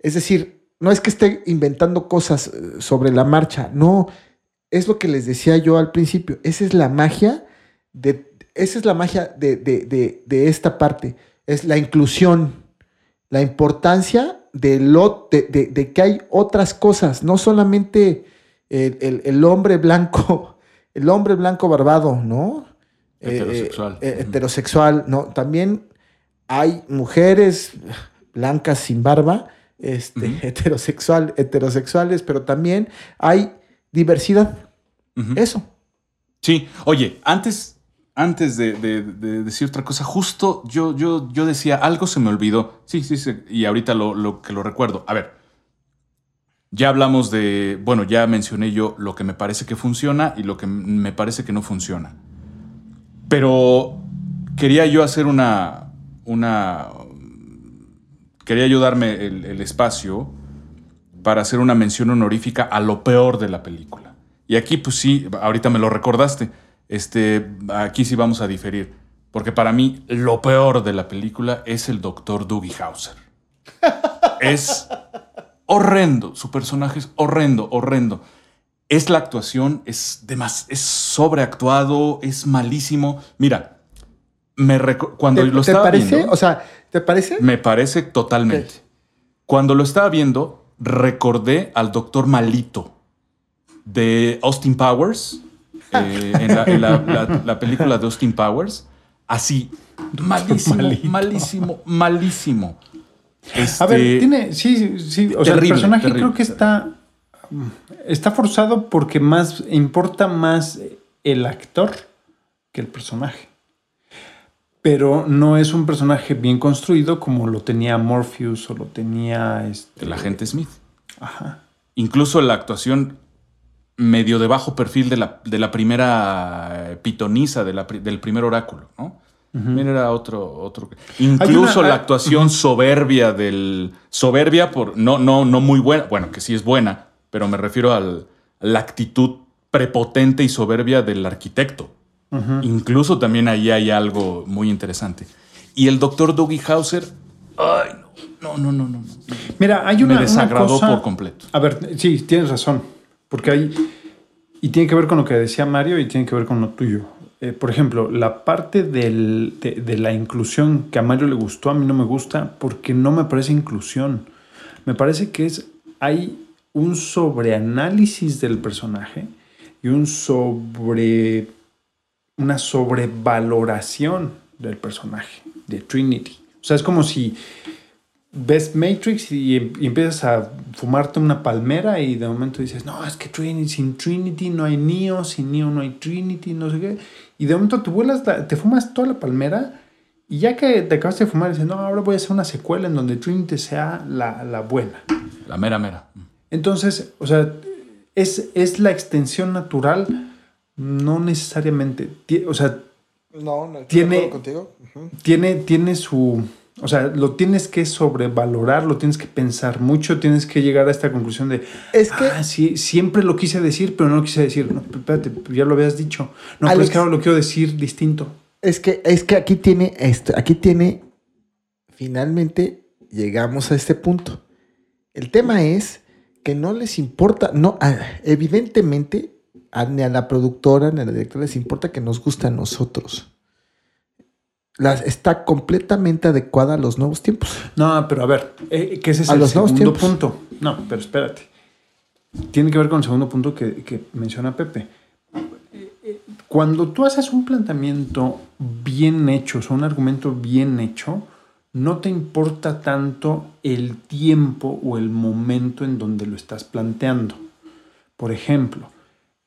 Es decir, no es que esté inventando cosas eh, sobre la marcha. No. Es lo que les decía yo al principio. Esa es la magia de. Esa es la magia de, de- de- de esta parte. Es la inclusión. La importancia de, lo, de, de- de que hay otras cosas. No solamente el, el- el hombre blanco. (laughs) El hombre blanco barbado, ¿no? Eh, Heterosexual. eh, Ujú. heterosexual, ¿no? También hay mujeres blancas sin barba, este, heterosexual, heterosexuales, pero también hay diversidad. Eso. Sí, oye, antes, antes de, de- de decir otra cosa, justo yo, yo, yo decía, algo se me olvidó. Sí, sí, sí, y ahorita lo, lo que lo recuerdo. A ver, ya hablamos de, bueno, ya mencioné yo lo que me parece que funciona y lo que me parece que no funciona. Pero quería yo hacer una, una, quería yo darme el, el espacio para hacer una mención honorífica a lo peor de la película. Y aquí, pues sí, ahorita me lo recordaste. Este, aquí sí vamos a diferir. Porque para mí, lo peor de la película es el doctor Doogie Hauser. (laughs) es horrendo. Su personaje es horrendo, horrendo. Es la actuación, es, demas, es sobreactuado, es malísimo. Mira, me cuando ¿Te, lo te estaba parece? viendo, O sea, ¿te parece? me parece totalmente. Cuando lo estaba viendo, recordé al doctor Malito de Austin Powers, eh, en, la, en la- la- la película de Austin Powers. Así, malísimo, Malito. malísimo, malísimo. A ver, Este, tiene, sí, sí, o sea, el personaje terrible. creo que está, está forzado porque más importa más el actor que el personaje. Pero no es un personaje bien construido como lo tenía Morpheus o lo tenía este, el agente Smith. Ajá. Incluso la actuación medio de bajo perfil de la, de la primera pitonisa, de la del primer oráculo, ¿no? También era otro, otro. Incluso una- la actuación soberbia del. Soberbia por. No, no, no muy buena. Bueno, que sí es buena, pero me refiero al, a la actitud prepotente y soberbia del arquitecto. Incluso también ahí hay algo muy interesante. Y el doctor Dougie Hauser. Ay, no, no, no, no, no. Mira, hay una, Me desagradó una cosa- por completo. A ver, sí, tienes razón. Porque hay. Y tiene que ver con lo que decía Mario y tiene que ver con lo tuyo. Eh, por ejemplo, la parte de, de la inclusión que a Mario le gustó, a mí no me gusta porque no me parece inclusión. Me parece que es. Hay un sobreanálisis del personaje y un sobre. Una sobrevaloración del personaje, de Trinity. O sea, es como si ves Matrix y, em- y empiezas a fumarte una palmera y de momento dices, no, es que Trinity, sin Trinity no hay Neo, sin Neo no hay Trinity, no sé qué. Y de momento te vuelas, la- te fumas toda la palmera y ya que te acabaste de fumar, dices, no, ahora voy a hacer una secuela en donde Trinity sea la, la buena. La mera, mera. Entonces, o sea, es, es la extensión natural, no necesariamente, o sea, No, Tiene- tiene, tiene su. O sea, lo tienes que sobrevalorar, lo tienes que pensar mucho, tienes que llegar a esta conclusión de. Es que- "Ah, sí, siempre lo quise decir, pero no lo quise decir. No, espérate, ya lo habías dicho. No, pero es que ahora lo quiero decir distinto. Es que, es que aquí tiene esto, aquí tiene, finalmente llegamos a este punto. El tema es que no les importa, no, evidentemente ni a la productora ni a la directora les importa que nos guste a nosotros. Las, está completamente adecuada a los nuevos tiempos. No, pero a ver, eh, ese es A el los segundo punto. No, pero espérate. Tiene que ver con el segundo punto que, que menciona Pepe. Eh, eh, Cuando tú haces un planteamiento bien hecho, o sea, un argumento bien hecho, no te importa tanto el tiempo o el momento en donde lo estás planteando. Por ejemplo,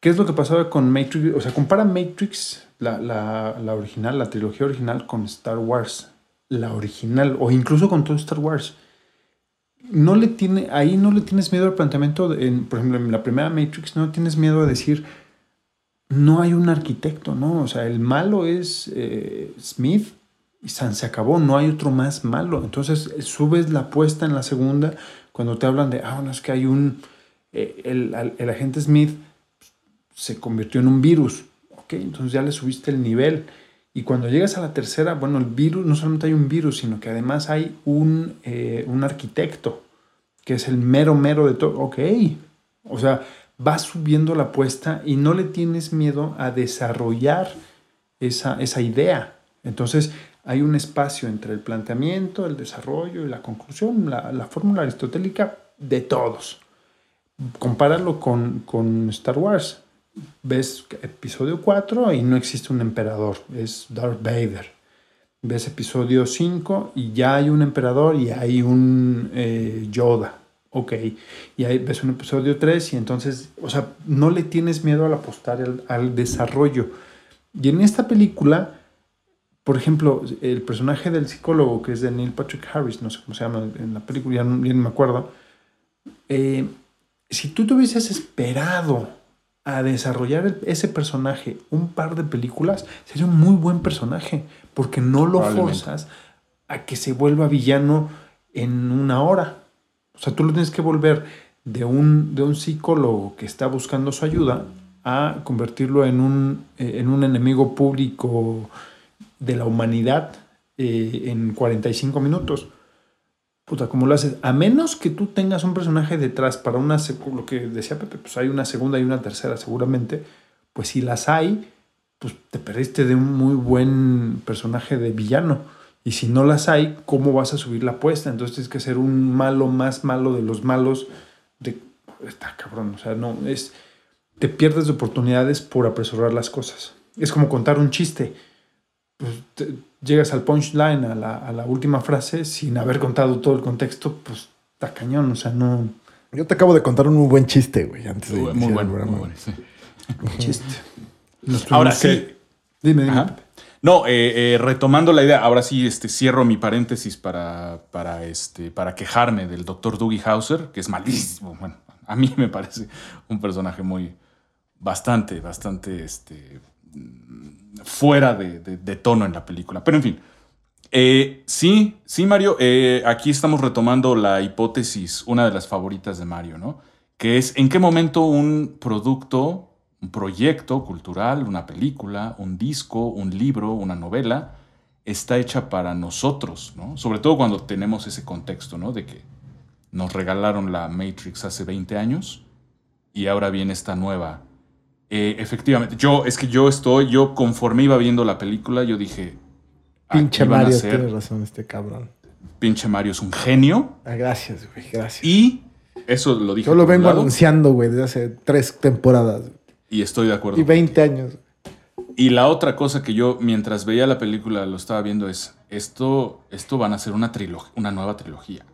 ¿qué es lo que pasaba con Matrix? O sea, compara Matrix, la, la- la original, la trilogía original, con Star Wars, la original, o incluso con todo Star Wars. no le tiene, ahí no le tienes miedo al planteamiento, de- en, por ejemplo, en la primera Matrix, no tienes miedo a decir, no hay un arquitecto, ¿no? O sea, el malo es eh, Smith y San se acabó, no hay otro más malo. Entonces subes la apuesta en la segunda cuando te hablan de, ah, no, es que hay un, eh, el, el agente Smith se convirtió en un virus. Ok, entonces ya le subiste el nivel. Y cuando llegas a la tercera, bueno, el virus, no solamente hay un virus, sino que además hay un, eh, un arquitecto, que es el mero mero de todo. Ok, o sea, vas subiendo la apuesta y no le tienes miedo a desarrollar esa, esa idea. Entonces, hay un espacio entre el planteamiento, el desarrollo y la conclusión, la, la fórmula aristotélica de todos. Compáralo con, con Star Wars. Ves episodio 4 y no existe un emperador, es Darth Vader. Ves episodio 5 y ya hay un emperador y hay un eh, Yoda. Ok. Y ahí ves un episodio 3 y entonces, o sea, no le tienes miedo al apostar al, desarrollo. Y en esta película, por ejemplo, el personaje del psicólogo, que es de Neil Patrick Harris, no sé cómo se llama en la película, ya no, ya no me acuerdo. eh, si tú te hubieses esperado a desarrollar ese personaje un par de películas, sería un muy buen personaje, porque no lo forzas a que se vuelva villano en una hora. O sea, tú lo tienes que volver de un, de un psicólogo que está buscando su ayuda a convertirlo en un, eh, en un enemigo público de la humanidad eh, en 45 minutos. Puta, ¿cómo lo haces? A menos que tú tengas un personaje detrás para una, lo que decía Pepe, pues hay una segunda y una tercera seguramente, pues si las hay, pues te perdiste de un muy buen personaje de villano. Y si no las hay, ¿cómo vas a subir la apuesta? Entonces tienes que ser un malo más malo de los malos. De... Está cabrón, o sea, no, es... Te pierdes de oportunidades por apresurar las cosas. Es como contar un chiste. Pues, te- llegas al punchline, a la, a la última frase, sin haber contado todo el contexto, pues está cañón, o sea, no... Yo te acabo de contar un muy buen chiste, güey, antes de Muy el bueno, programa. muy bueno. sí. Chiste. Nos tuvimos Ahora que- sí. Dime, dime. Ajá. No, eh, eh, retomando la idea, ahora sí este, cierro mi paréntesis para, para, este, para quejarme del doctor Dougie Hauser, que es malísimo. Bueno, a mí me parece un personaje muy, bastante, bastante este, fuera de, de- de tono en la película. Pero en fin, Eh, sí, sí, Mario, eh, aquí estamos retomando la hipótesis, una de las favoritas de Mario, ¿no? Que es en qué momento un producto, un proyecto cultural, una película, un disco, un libro, una novela, está hecha para nosotros, ¿no? Sobre todo cuando tenemos ese contexto, ¿no? De que nos regalaron la Matrix hace 20 años y ahora viene esta nueva. Eh, efectivamente, yo, es que yo estoy, yo conforme iba viendo la película, yo dije, Pinche aquí van a Mario, ser- tienes razón, este cabrón. pinche Mario es un genio Ah, gracias, güey, gracias. y eso lo dije. Yo lo vengo lado, anunciando, güey, desde hace tres temporadas y estoy de acuerdo. y 20 años. Y la otra cosa que yo mientras veía la película lo estaba viendo es esto esto van a ser una trilogía, una nueva trilogía.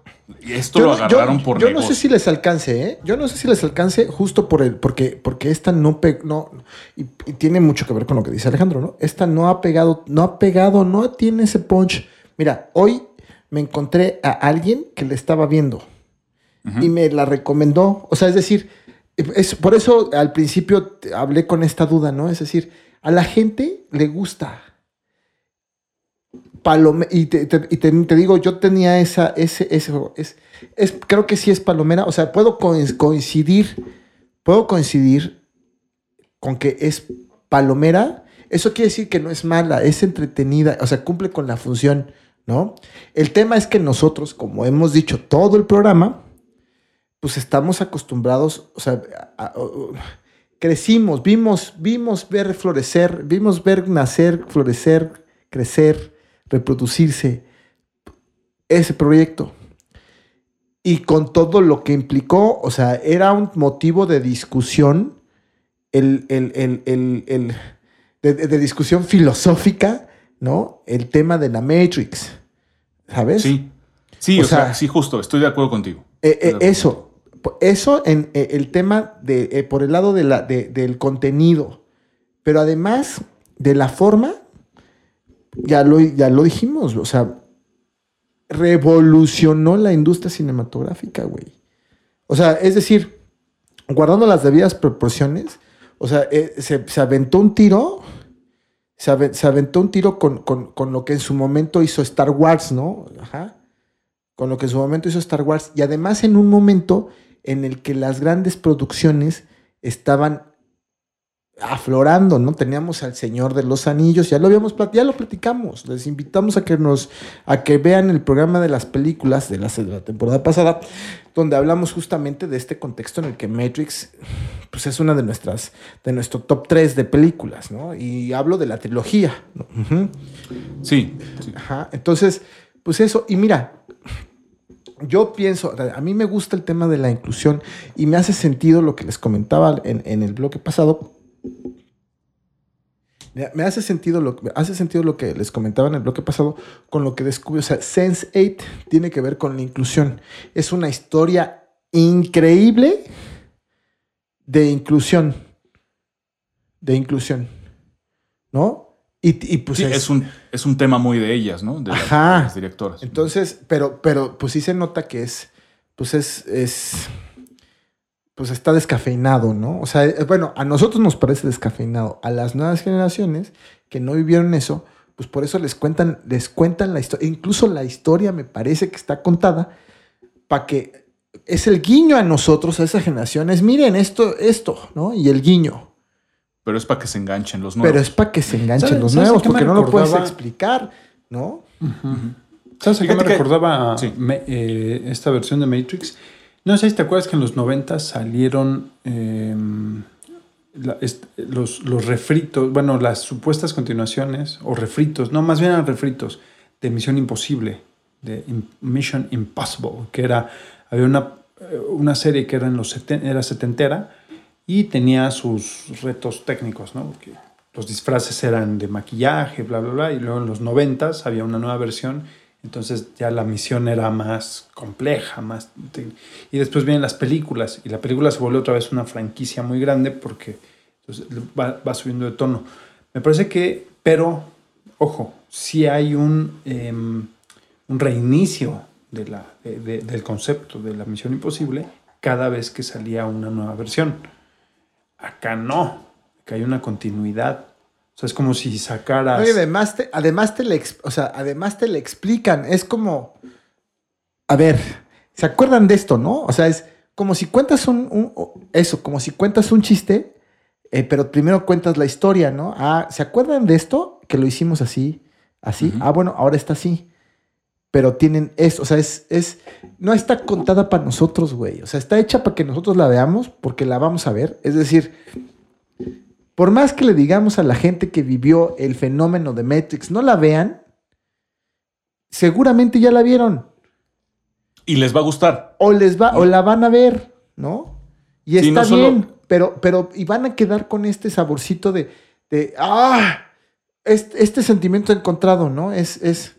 Y esto Yo lo no- yo- agarraron por yo negocio. no sé si les alcance, ¿eh? Yo no sé si les alcance justo por el, porque, porque esta no pegó, no, y, y tiene mucho que ver con lo que dice Alejandro, ¿no? Esta no ha pegado, no ha pegado, no tiene ese punch. Mira, hoy me encontré a alguien que le estaba viendo y me la recomendó. O sea, es decir, es, por eso al principio hablé con esta duda, ¿no? Es decir, a la gente le gusta. Palome y te, te- y te- te digo, yo tenía esa, ese, es, es, creo que sí es palomera. O sea, puedo coin- coincidir, puedo coincidir con que es palomera. Eso quiere decir que no es mala, es entretenida, o sea, cumple con la función, ¿no? El tema es que nosotros, como hemos dicho todo el programa, pues estamos acostumbrados, o sea, crecimos, vimos, vimos ver florecer, vimos ver nacer, florecer, crecer, reproducirse ese proyecto. Y con todo lo que implicó, o sea, era un motivo de discusión, el, el- el- el- el- de, de- discusión filosófica, ¿no? El tema de la Matrix, ¿sabes? Sí. Sí, O o, sea, sea, sí, justo, estoy de acuerdo contigo. Eh, eh, acuerdo eso, eso en eh, el tema de, por el lado de la, de- del contenido, pero además de la forma, ya lo, ya lo dijimos, o sea, revolucionó la industria cinematográfica, güey. O sea, es decir, guardando las debidas proporciones, o sea, eh, se, se aventó un tiro, se, se aventó un tiro con, con- con lo que en su momento hizo Star Wars, ¿no? Ajá. Con lo que en su momento hizo Star Wars. Y además en un momento en el que las grandes producciones estaban aflorando, ¿no? Teníamos al Señor de los Anillos, ya lo habíamos plat- ya lo platicamos. Les invitamos a que nos a que vean el programa de las películas de la, de la temporada pasada, donde hablamos justamente de este contexto en el que Matrix pues es una de nuestras de nuestro top 3 de películas, ¿no? Y hablo de la trilogía. ¿no? Sí, sí. Ajá. Entonces, pues eso, y mira, yo pienso, a mí me gusta el tema de la inclusión y me hace sentido lo que les comentaba en, en el bloque pasado. Me me hace sentido, lo, me hace sentido lo que les comentaba en el bloque pasado con lo que descubrí. O sea, Sense8 tiene que ver con la inclusión. Es una historia increíble de inclusión. De inclusión. ¿No? Y, y pues Sí, es, un, es un tema muy de ellas, ¿no? De, las- Ajá. de las directoras. Entonces, pero, pero pues sí se nota que es, pues es, es, pues está descafeinado, ¿no? O sea, eh, bueno, a nosotros nos parece descafeinado. A las nuevas generaciones que no vivieron eso, pues por eso les cuentan, les cuentan la historia. Incluso la historia me parece que está contada para que es el guiño a nosotros, a esa generación. Es miren esto, esto, ¿no? Y el guiño. Pero es para que se enganchen los nuevos. Pero es para que se enganchen ¿Sabes- los sabes nuevos, porque no lo puedes explicar, ¿no? ¿Sabes a qué me recordaba Sí. me- eh, esta versión de Matrix? No sé si te acuerdas que en los 90 salieron est- los, los refritos, bueno, las supuestas continuaciones, o refritos, no, más bien eran refritos, de Misión Imposible, de Mission Impossible, que era, había una, eh, una serie que era, en los seten- era setentera y tenía sus retos técnicos, ¿no? Porque los disfraces eran de maquillaje, bla, bla, bla, y luego en los noventas había una nueva versión, entonces ya la misión era más compleja, más... Y después vienen las películas, y la película se vuelve otra vez una franquicia muy grande porque entonces, va, va subiendo de tono. Me parece que, pero, ojo, si hay un, em, un reinicio de la, de- del concepto de la misión imposible cada vez que salía una nueva versión. Acá no, acá hay una continuidad. O sea, es como si sacaras... Oye, además te, además te le, o sea, además te le explican, es como, a ver, ¿se acuerdan de esto, no? O sea, es como si cuentas un, eso, como si cuentas un chiste, eh, pero primero cuentas la historia, ¿no? Ah, ¿se acuerdan de esto? Que lo hicimos así, así. Ah, bueno, ahora está así. Pero tienen esto, o sea, es, es, no está contada para nosotros, güey. O sea, está hecha para que nosotros la veamos, porque la vamos a ver. Es decir, por más que le digamos a la gente que vivió el fenómeno de Matrix, no la vean, seguramente ya la vieron. Y les va a gustar. O les va, o la van a ver, ¿no? Y Sí, está no solo- bien, pero, pero, y van a quedar con este saborcito de, de ah, este, este sentimiento encontrado, ¿no? Es, es,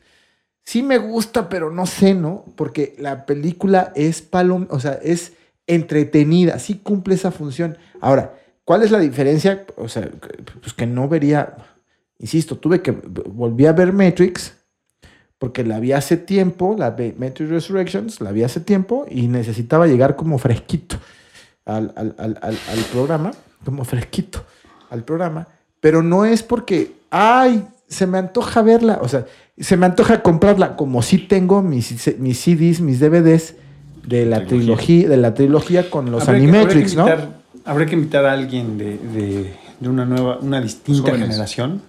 sí me gusta, pero no sé, ¿no? Porque la película es palom, o sea, es entretenida, sí cumple esa función. Ahora, ¿cuál es la diferencia? O sea, pues que no vería, insisto, tuve que, volví a ver Matrix, porque la vi hace tiempo, la Matrix Resurrections, la vi hace tiempo y necesitaba llegar como fresquito al, al- al- al- programa, como fresquito al programa, pero no es porque, ay, se me antoja verla, o sea, se me antoja comprarla, como si tengo mis, mis CDs, mis DVDs de la Trilogía. trilogía, de la trilogía con los Animatrix, ¿no? Habría que invitar a alguien de, de- de una nueva, una distinta jóvenes. generación.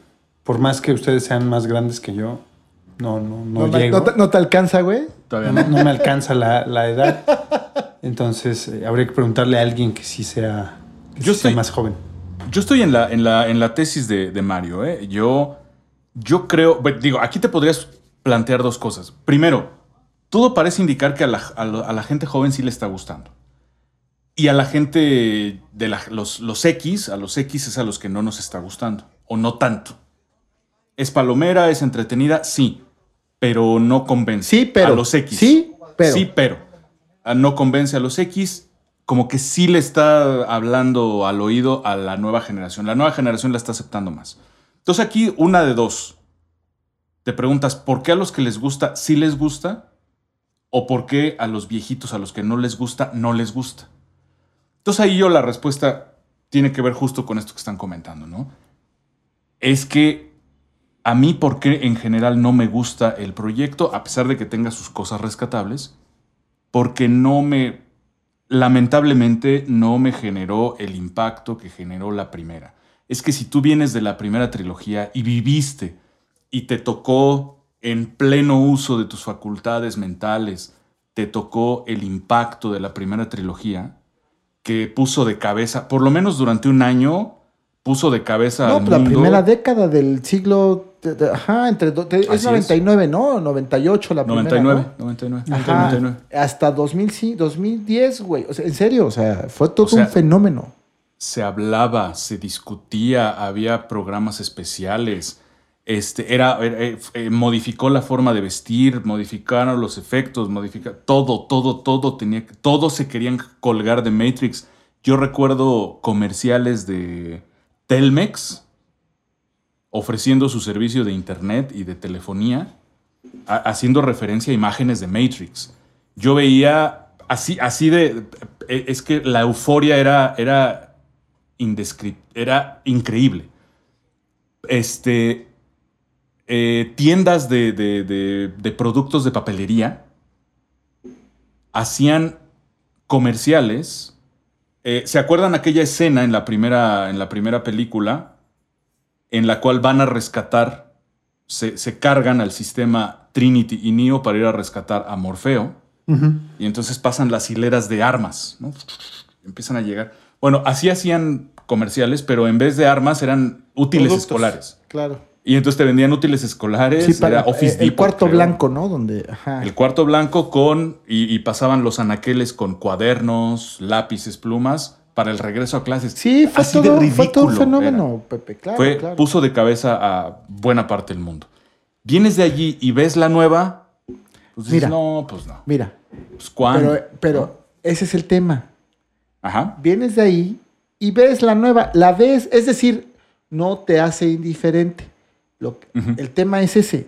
Por más que ustedes sean más grandes que yo, no, no, no, No, llego. no te, no te alcanza, güey. Todavía No, no. no me alcanza la, la edad. Entonces, eh, habría que preguntarle a alguien que sí sea, que Yo sí sea más joven. Yo estoy en la, en la, en la tesis de, de Mario. ¿eh? Yo, yo creo, digo, aquí te podrías plantear dos cosas. Primero, todo parece indicar que a la, a la gente joven sí le está gustando. Y a la gente de la- los, los X, a los X es a los que no nos está gustando. O no tanto. Es palomera, es entretenida, sí. Pero no convence. Sí, pero. A los X. Sí, pero. Sí, pero. Ah, No convence a los X, como que sí le está hablando al oído a la nueva generación. La nueva generación la está aceptando más. Entonces aquí una de dos. Te preguntas, ¿por qué a los que les gusta sí les gusta? o por qué a los viejitos, a los que no les gusta, no les gusta. Entonces ahí yo la respuesta tiene que ver justo con esto que están comentando, ¿no? Es que a mí, ¿por qué en general no me gusta el proyecto, a pesar de que tenga sus cosas rescatables? Porque no me, lamentablemente, no me generó el impacto que generó la primera. Es que si tú vienes de la primera trilogía y viviste y te tocó en pleno uso de tus facultades mentales, te tocó el impacto de la primera trilogía, que puso de cabeza, por lo menos durante un año, puso de cabeza No, al pues la mundo. primera década del siglo. de- de- ajá, entre. de- es es. 99, ¿no? 98 la primera. 99, ¿no? 99, Ajá, 99. hasta 2005, 2010, güey. O sea, en serio, o sea, fue todo O sea, un fenómeno. se hablaba, se discutía, había programas especiales. Este, era, eh, eh, modificó la forma de vestir, modificaron los efectos, modifica todo, todo, todo tenía, todos se querían colgar de Matrix. Yo recuerdo comerciales de Telmex ofreciendo su servicio de internet y de telefonía, haciendo referencia a imágenes de Matrix. Yo veía así, así de, eh, es que la euforia era, era era increíble. Este, eh, tiendas de, de- de- de productos de papelería hacían comerciales. Eh, ¿Se acuerdan aquella escena en la, primera, en la primera película en la cual van a rescatar, se, se cargan al sistema Trinity y Neo para ir a rescatar a Morfeo? Y entonces pasan las hileras de armas, ¿no? Empiezan a llegar. Bueno, así hacían comerciales, pero en vez de armas eran útiles Productos, escolares. Claro. Y entonces te vendían útiles escolares, Sí, para era Office eh, el cuarto creo. blanco, ¿no? Donde. Ajá. El cuarto blanco con. Y, y pasaban los anaqueles con cuadernos, lápices, plumas para el regreso a clases. Sí, fue Así todo, de fue todo un fenómeno, Pepe. Claro, Fue, claro. Puso de cabeza a buena parte del mundo. Vienes de allí y ves la nueva. Pues dices, Mira. no, pues no. Mira, Pues ¿cuándo? pero, pero ese es el tema. Ajá. Vienes de ahí y ves la nueva, la ves, es decir, no te hace indiferente. Lo. El tema es ese.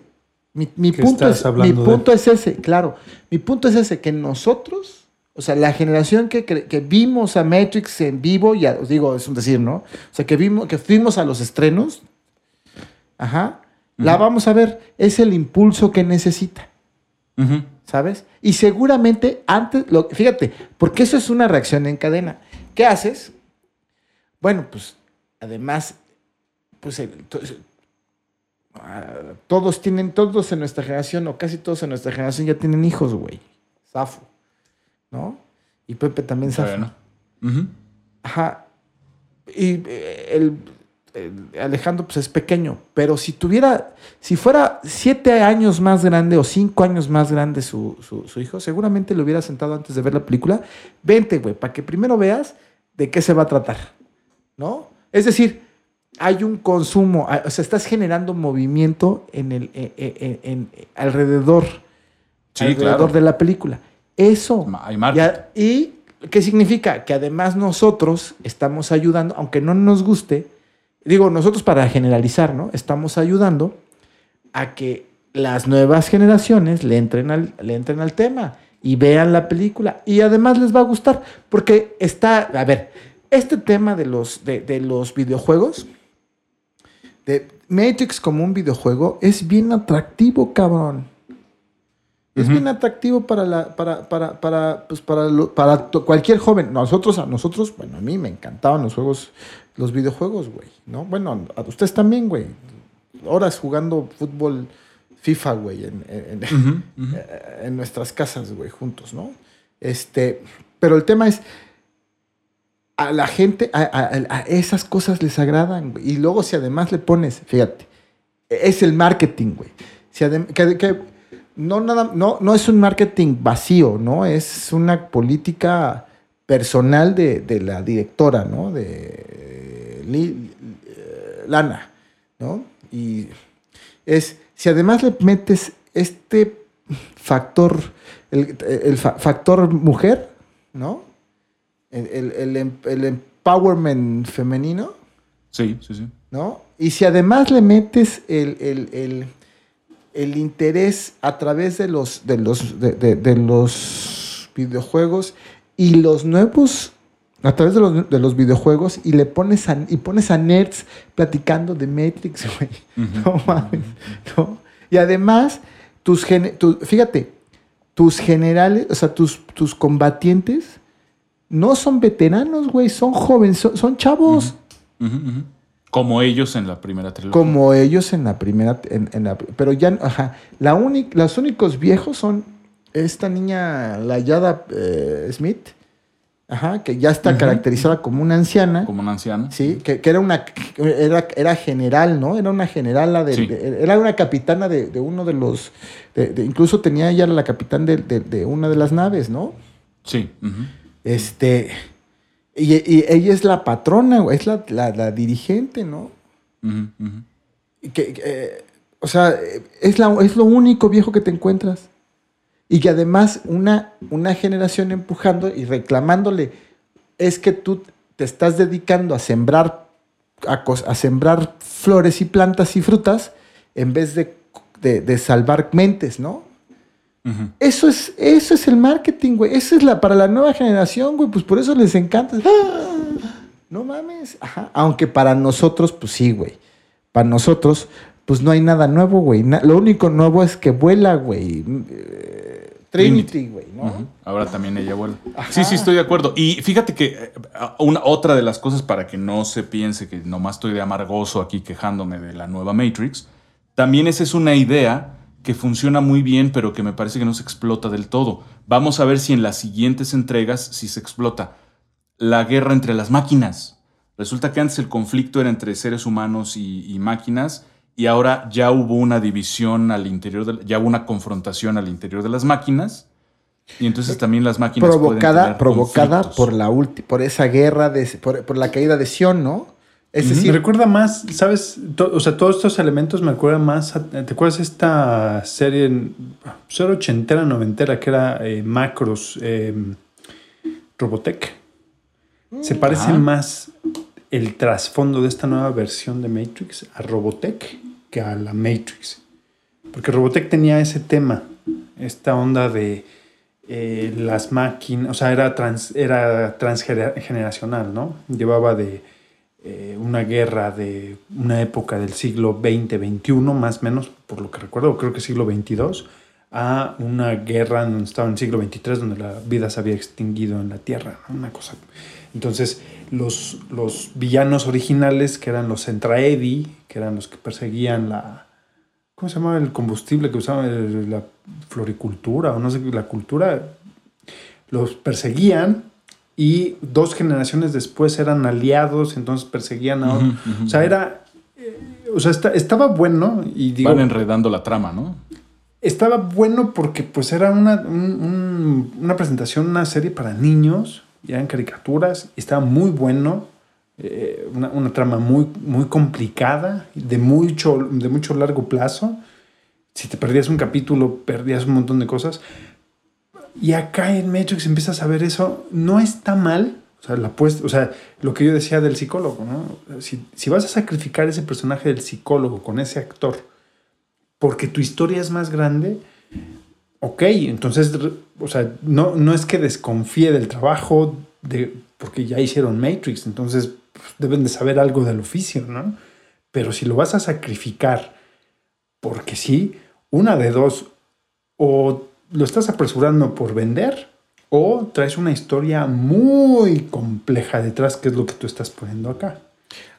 Mi, mi ¿Qué punto, es, mi de? punto es ese, claro. Mi punto es ese, que nosotros, o sea, la generación que, que vimos a Matrix en vivo, ya os digo, es un decir, ¿no? O sea, que, vimos, que fuimos a los estrenos, ajá, la vamos a ver, es el impulso que necesita. ¿sabes? Y seguramente antes, lo, fíjate, porque eso es una reacción en cadena. ¿Qué haces? Bueno, pues además, pues todos tienen, todos en nuestra generación, o casi todos en nuestra generación ya tienen hijos, güey. Zafo, ¿no? Y Pepe también zafo. Bueno. Ajá. Y eh, el, el Alejandro pues es pequeño, pero si tuviera, si fuera siete años más grande o cinco años más grande su, su- su hijo, seguramente le hubiera sentado antes de ver la película. Vente, güey, para que primero veas de qué se va a tratar, ¿no? Es decir, hay un consumo, o sea, estás generando movimiento en el, eh, eh, en- en- alrededor, Sí, alrededor claro. de la película. Eso. Hay. Ya- ¿Y qué significa? Que además nosotros estamos ayudando, aunque no nos guste, digo nosotros para generalizar, ¿no? Estamos ayudando a que las nuevas generaciones le entren al, le entren al tema y vean la película. Y además les va a gustar, porque está, a ver, este tema de los, de, de los videojuegos, de Matrix como un videojuego, es bien atractivo, cabrón. Es bien atractivo para la, para, para, para, pues para, lo- para cualquier joven. Nosotros, a nosotros, bueno, a mí me encantaban los juegos, los videojuegos, güey, ¿no? Bueno, a ustedes también, güey. Horas jugando fútbol FIFA, güey, en, en (laughs) nuestras casas, güey, juntos, ¿no? Este, pero el tema es, a la gente, a, a- a esas cosas les agradan, güey. Y luego si además le pones, fíjate, es el marketing, güey. Si que, que no, nada, no, no es un marketing vacío, ¿no? Es una política personal de, de la directora, ¿no? De eh, eh, Lana, ¿no? Y es, si además le metes este factor, el, el fa- factor mujer, ¿no? El, el- el em- el empowerment femenino, Sí, sí, sí. ¿no? Y si además le metes el, el- el- el interés a través de los, de los, de, de- de los videojuegos y los nuevos a través de los, de los videojuegos y le pones a, y pones a nerds platicando de Matrix, (laughs) güey. No mames. ¿no? Y además, tus tu- fíjate, tus generales, o sea, tus, tus combatientes no son veteranos, güey, son jóvenes, son, son chavos. Como ellos en la primera trilogía. Como ellos en la primera, en, en la, pero ya, ajá, la única, los únicos viejos son esta niña, la Yada eh, Smith, ajá, que ya está caracterizada como una anciana, Como una anciana. sí, que, que era una, era, era general, ¿no? Era una generala, de, Sí. de- era una capitana de, de uno de los, de- incluso tenía ella la capitán de una de las naves, ¿no? Sí. Este, y, y ella es la patrona, es la, la, la dirigente, ¿no? Que, que, o sea, es, la, es lo único viejo que te encuentras. Y que además una, una generación empujando y reclamándole, es que tú te estás dedicando a sembrar, a, a sembrar flores y plantas y frutas en vez de, de- de salvar mentes, ¿no? Eso es, eso es el marketing, güey. Eso es la para la nueva generación, güey. Pues por eso les encanta. ¡Ah! No mames. Ajá. Aunque para nosotros, pues sí, güey. Para nosotros, pues no hay nada nuevo, güey. Na- lo único nuevo es que vuela, güey. Eh, Trinity, güey, ¿no? Ahora también ella vuelve. Sí, sí, estoy de acuerdo. Y fíjate que eh, una, otra de las cosas para que no se piense que nomás estoy de amargoso aquí quejándome de la nueva Matrix, también esa es una idea que funciona muy bien, pero que me parece que no se explota del todo. Vamos a ver si en las siguientes entregas si se explota. La guerra entre las máquinas. Resulta que antes el conflicto era entre seres humanos y, y máquinas y ahora ya hubo una división al interior, de, ya hubo una confrontación al interior de las máquinas y entonces también las máquinas pueden Provocada, tener provocada conflictos. por la ulti- por esa guerra, de, por, por la caída de Sion, ¿no? Es Me decir, recuerda más, ¿sabes? O sea, todos estos elementos me recuerdan más. a- ¿Te acuerdas de esta serie, en- pues era ochentera, noventera, que era eh, Macros, eh, Robotech? Se parece más el trasfondo de esta nueva versión de Matrix a Robotech que a la Matrix. Porque Robotech tenía ese tema, esta onda de eh, las máquinas, o sea, era, trans, era transgeneracional, ¿no? Llevaba de eh, una guerra de una época del siglo XX, XXI, más o menos, por lo que recuerdo, creo que siglo XXII, a una guerra donde estaba en el siglo XXIII, donde la vida se había extinguido en la Tierra, una cosa. Entonces, los, los villanos originales, que eran los Centraedi, que eran los que perseguían la... ¿Cómo se llamaba el combustible que usaban? La floricultura, o no sé, la cultura. Los perseguían y dos generaciones después eran aliados, entonces perseguían a... Ujú. O sea, era... eh, O sea, esta- estaba bueno y digo... Van enredando la trama, ¿no? Estaba bueno porque pues era una, un- un- una presentación, una serie para niños, ya eran caricaturas, y estaba muy bueno, eh, una, una trama muy, muy complicada, de mucho, de mucho largo plazo. Si te perdías un capítulo, perdías un montón de cosas. Y acá en Matrix empiezas a ver eso, no está mal. O sea, la puest- o sea, lo que yo decía del psicólogo, ¿no? Si, si vas a sacrificar ese personaje del psicólogo con ese actor, porque tu historia es más grande, ok, entonces, o sea, no, no es que desconfíe del trabajo, de, porque ya hicieron Matrix, entonces pues, deben de saber algo del oficio, ¿no? Pero si lo vas a sacrificar, porque sí, una de dos, o lo estás apresurando por vender, o traes una historia muy compleja detrás, que es lo que tú estás poniendo acá.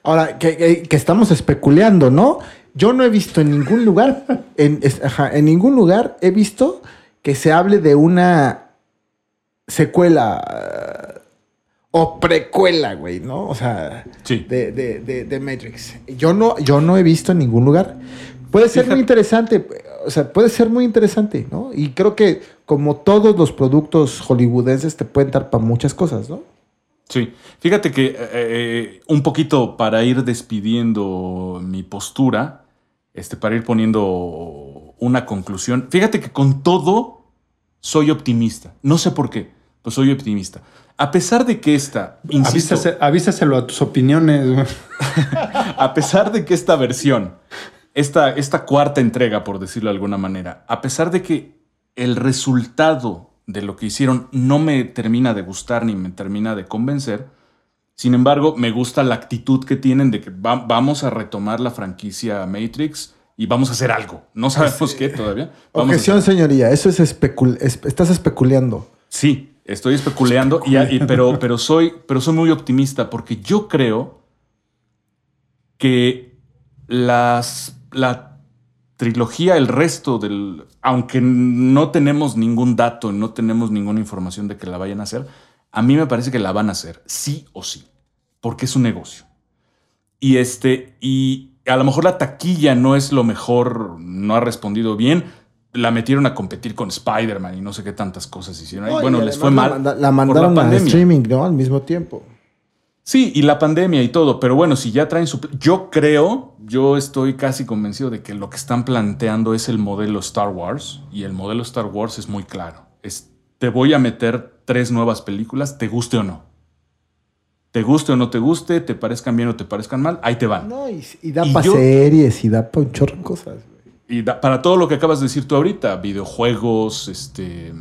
Ahora, que, que- que estamos especulando, ¿no? Yo no he visto en ningún lugar, (laughs) en, es- ajá, en ningún lugar he visto que se hable de una secuela eh, o precuela, güey, ¿no? O sea, Sí. de, de- de- de Matrix. Yo no, yo no he visto en ningún lugar. Puede ser muy interesante, o sea, puede ser muy interesante, ¿no? Y creo que como todos los productos hollywoodenses te pueden dar para muchas cosas, ¿no? Sí, fíjate que eh, eh, un poquito para ir despidiendo mi postura, este, para ir poniendo una conclusión, fíjate que con todo soy optimista. No sé por qué, pues soy optimista. A pesar de que esta, insisto, avísaselo a tus opiniones. (laughs) a pesar de que esta versión esta, esta cuarta entrega, por decirlo de alguna manera, a pesar de que el resultado de lo que hicieron no me termina de gustar ni me termina de convencer, sin embargo, me gusta la actitud que tienen de que va- vamos a retomar la franquicia Matrix y vamos a hacer algo. No sabemos qué todavía. Vamos Objeción, señoría. Eso es especul... es- estás especuleando. Sí, estoy especulando, y- y- pero, pero, soy, pero soy muy optimista porque yo creo que las, la trilogía, el resto del... Aunque no tenemos ningún dato, no tenemos ninguna información de que la vayan a hacer, a mí me parece que la van a hacer, sí o sí, porque es un negocio. Y este, y a lo mejor la taquilla no es lo mejor, no ha respondido bien. La metieron a competir con Spider-Man y no sé qué tantas cosas hicieron. No, bueno, les fue la mal. manda- La, mandaron a streaming, ¿no? Al mismo tiempo. Sí, y la pandemia y todo, pero bueno, si ya traen su... Yo creo, yo estoy casi convencido de que lo que están planteando es el modelo Star Wars, y el modelo Star Wars es muy claro. Es, te voy a meter tres nuevas películas, te guste o no. Te guste o no te guste, te parezcan bien o te parezcan mal, ahí te van. No, y, y da para series y da para un chorro de cosas. Y da- para todo lo que acabas de decir tú ahorita, videojuegos, este,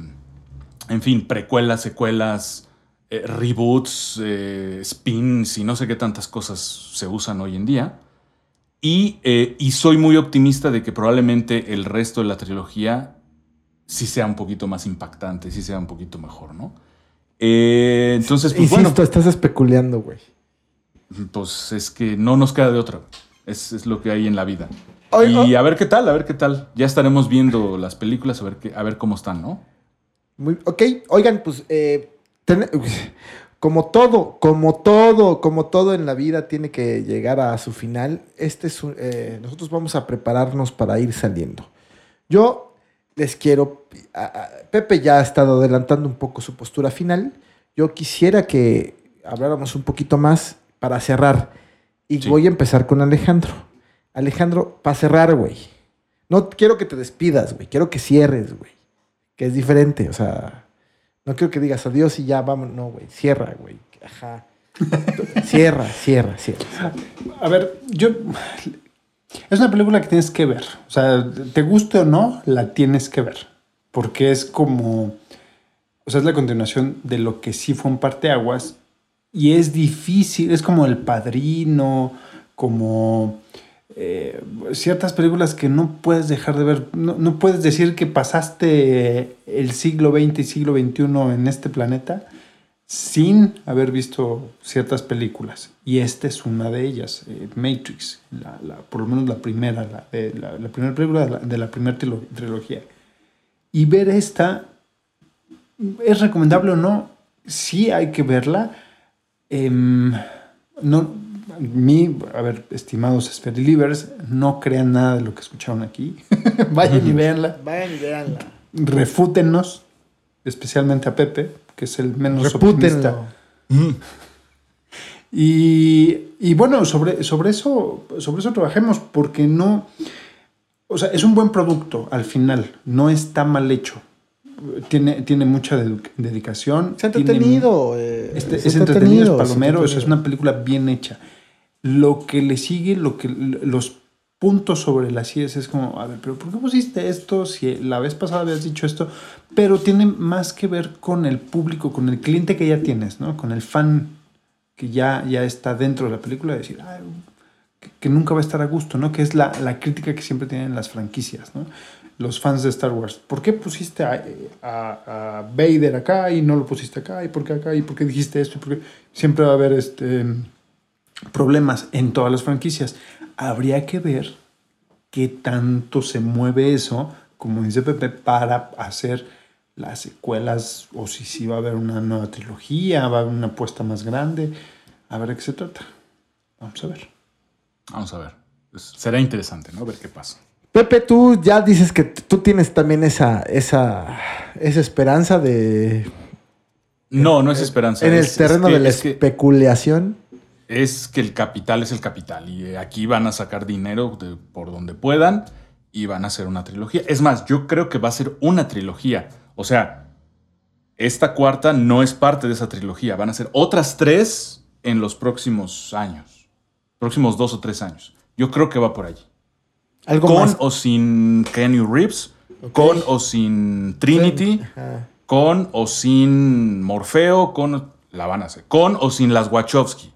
en fin, precuelas, secuelas, eh, reboots, eh, spins y no sé qué tantas cosas se usan hoy en día. Y, eh, y soy muy optimista de que probablemente el resto de la trilogía sí sea un poquito más impactante, sí sea un poquito mejor, ¿no? Eh, entonces, pues Insisto, bueno, estás especulando, güey. pues es que no nos queda de otra. Es, es lo que hay en la vida. Y a ver qué tal, a ver qué tal. Ya estaremos viendo las películas, a ver, qué, a ver cómo están, ¿no? Muy, ok, oigan, pues eh, ten- como todo, como todo, como todo en la vida tiene que llegar a su final, este es un- eh, nosotros vamos a prepararnos para ir saliendo. Yo les quiero, a- a- Pepe ya ha estado adelantando un poco su postura final, yo quisiera que habláramos un poquito más para cerrar y Sí. voy a empezar con Alejandro. Alejandro, para cerrar, güey. No quiero que te despidas, güey, quiero que cierres, güey que es diferente, o sea, no quiero que digas adiós y ya vamos, no, güey, cierra, güey, ajá. cierra, cierra, cierra. A ver, yo. Es una película que tienes que ver. O sea, te guste o no, la tienes que ver. Porque es como. O sea, es la continuación de lo que sí fue un parteaguas. Y es difícil, es como El Padrino, como. Eh, ciertas películas que no puedes dejar de ver. No, no puedes decir que pasaste el siglo XX y siglo XXI en este planeta sin haber visto ciertas películas. Y esta es una de ellas, eh, Matrix, la, la- por lo menos la primera, la, la- primera película de la, de la primera trilo- trilogía. Y ver esta, ¿es recomendable o no? Sí hay que verla. Em, no, mi, a ver, estimados Sphere Believers, no crean nada de lo que escucharon aquí. (laughs) Vayan y véanla Vayan y véanla. refútenos, especialmente a Pepe, que es el menos optimista. Repútenlo. Y, y bueno, sobre, sobre, eso, sobre eso trabajemos, porque no. O sea, es un buen producto al final, no está mal hecho. Tiene, tiene mucha dedicación. Es tiene- entretenido. eh, este- es, entretenido, es palomero, es entretenido. una película bien hecha. Lo que le sigue, lo que los puntos sobre las IES es como, a ver, pero ¿por qué pusiste esto? Si la vez pasada habías dicho esto, pero tiene más que ver con el público, con el cliente que ya tienes, ¿no? Con el fan que ya, ya está dentro de la película, de decir, "Ay, que, nunca va a estar a gusto, ¿no? Que es la, la crítica que siempre tienen las franquicias, ¿no? Los fans de Star Wars. ¿Por qué pusiste a, a- a Vader acá y no lo pusiste acá? ¿Y por qué acá? ¿Y por qué dijiste esto? ¿Y? Siempre va a haber este, problemas en todas las franquicias. Habría que ver qué tanto se mueve eso, como dice Pepe, para hacer las secuelas o si sí va a haber una nueva trilogía, va a haber una apuesta más grande. A ver de qué se trata. Vamos a ver. Vamos a ver. Pues será interesante, ¿no? Ver qué pasa. Pepe, tú ya dices que tú tienes también esa, esa, esa esperanza de. No, no es esperanza. en el es- es terreno que- de la es que- especulación. Es que el capital es el capital y eh, aquí van a sacar dinero de- por donde puedan y van a hacer una trilogía. Es más, yo creo que va a ser una trilogía. O sea, esta cuarta no es parte de esa trilogía. Van a ser otras tres en los próximos años. Próximos dos o tres años. Yo creo que va por allí. Algo con más. o sin Kenny Reeves, con o sin Trinity, Ajá. con o sin Morfeo, con la van a hacer, con o sin las Wachowski.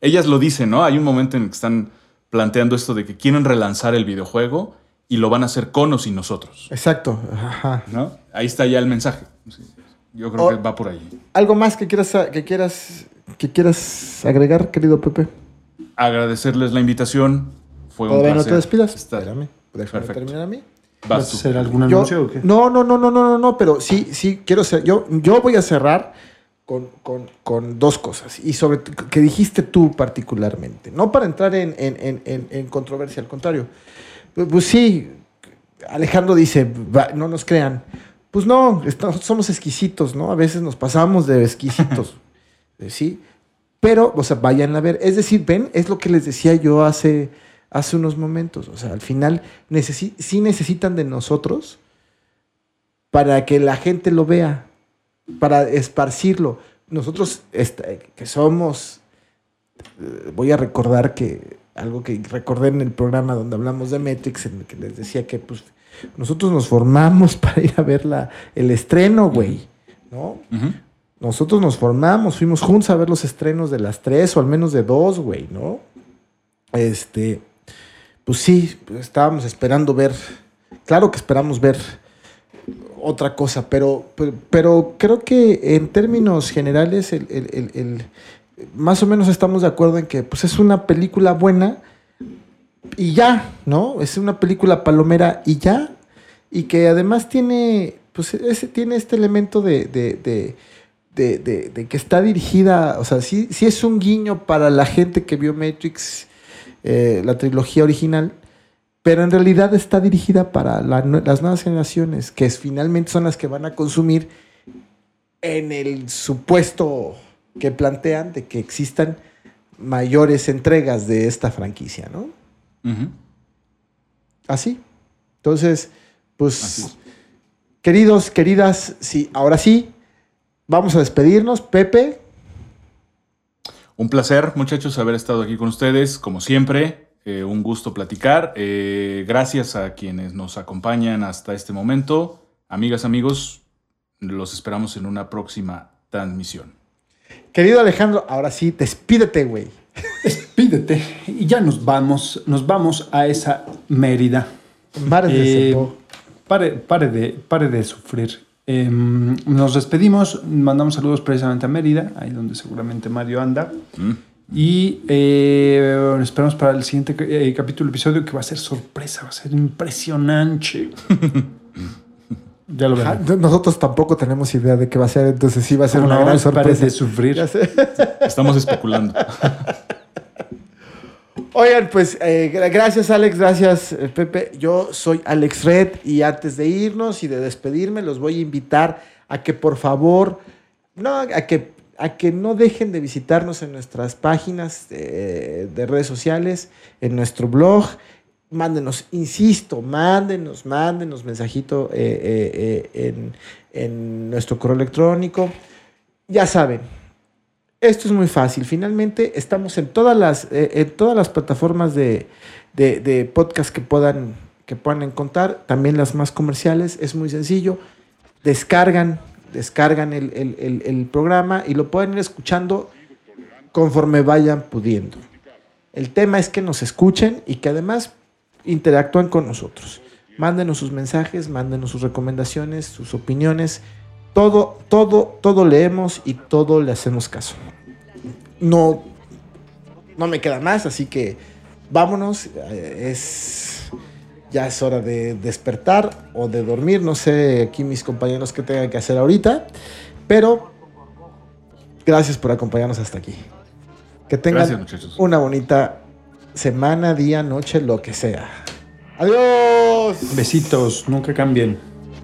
Ellas lo dicen, ¿no? Hay un momento en el que están planteando esto de que quieren relanzar el videojuego y lo van a hacer con o sin nosotros, Exacto. Ajá. ¿no? Ahí está ya el mensaje. Yo creo Oh. que va por ahí. ¿Algo más que quieras, que quieras, que quieras agregar, querido Pepe? Agradecerles la invitación. Fue un Todavía no placer te despidas. estar- Espérame. Déjame Perfecto. terminar a mí. Vas ¿Vas a hacer algún Yo- anuncio o qué? no, no, no, no, no, no, no, pero sí, sí, quiero ser. Yo, yo voy a cerrar con, con- con dos cosas. Y sobre que dijiste tú particularmente. No para entrar en, en- en- en- en controversia, al contrario. Pues, pues sí, Alejandro dice, "Va, no nos crean. Pues no, estamos- somos exquisitos, ¿no? A veces nos pasamos de exquisitos. (laughs) eh, sí. Pero, o sea, vayan a ver. Es decir, ven, es lo que les decía yo hace, hace unos momentos. O sea, al final necesi- sí necesitan de nosotros para que la gente lo vea, para esparcirlo. Nosotros, este, que somos, eh, voy a recordar que algo que recordé en el programa donde hablamos de Matrix, en el que les decía que pues, nosotros nos formamos (laughs) para ir a ver la, el estreno, güey, ¿no? Nosotros nos formamos, fuimos juntos a ver los estrenos de las tres o al menos de dos, güey, ¿no? Este, pues sí, pues estábamos esperando ver, claro que esperamos ver otra cosa, pero, pero, pero creo que en términos generales, el, el- el- más o menos estamos de acuerdo en que pues es una película buena y ya, ¿no? Es una película palomera y ya, y que además tiene, pues ese, tiene este elemento de, de, de, de- de- de que está dirigida, o sea, sí, sí es un guiño para la gente que vio Matrix, eh, la trilogía original, pero en realidad está dirigida para la las nuevas generaciones, que es- finalmente son las que van a consumir en el supuesto que plantean de que existan mayores entregas de esta franquicia, ¿no? Así. Entonces, pues, Así queridos, queridas, sí, ahora sí, vamos a despedirnos. Pepe, Un placer, muchachos, haber estado aquí con ustedes, como siempre. Eh, un gusto platicar. Eh, gracias a quienes nos acompañan hasta este momento. Amigas, amigos, los esperamos en una próxima transmisión. querido Alejandro, ahora sí, despídete, güey. Despídete y ya nos vamos, nos vamos a esa Mérida. De Eh, pare, pare de, pare de sufrir. Eh, nos despedimos, mandamos saludos precisamente a Mérida, ahí donde seguramente Mario anda. Mm. Y eh, esperamos para el siguiente eh, capítulo, episodio, que va a ser sorpresa, va a ser impresionante. (laughs) ya lo verán. Nosotros tampoco tenemos idea de qué va a ser, entonces sí va a ser ¿Cómo una no? gran sorpresa. de sufrir. (laughs) Estamos especulando. (laughs) Oigan, pues eh, gra- gracias Alex, gracias eh, Pepe. Yo soy Alex Red y antes de irnos y de despedirme los voy a invitar a que por favor, no, a que, a que no dejen de visitarnos en nuestras páginas eh, de redes sociales, en nuestro blog. Mándenos, insisto, mándenos, mándenos mensajito eh, eh, en, en nuestro correo electrónico. Ya saben, esto es muy fácil. Finalmente estamos en todas las, en todas las plataformas de, de, de podcast que puedan, que puedan encontrar, también las más comerciales. Es muy sencillo. Descargan, descargan el, el- el- programa y lo pueden ir escuchando conforme vayan pudiendo. El tema es que nos escuchen y que además interactúen con nosotros. Mándenos sus mensajes, mándenos sus recomendaciones, sus opiniones. Todo, todo, todo leemos y todo le hacemos caso. No, no me queda más, así que vámonos. eh, Es, ya es hora de despertar o de dormir. No sé aquí mis compañeros qué tengan que hacer ahorita, pero gracias por acompañarnos hasta aquí. Que tengan Gracias, una bonita semana, día, noche, lo que sea. Adiós. Besitos, nunca cambien.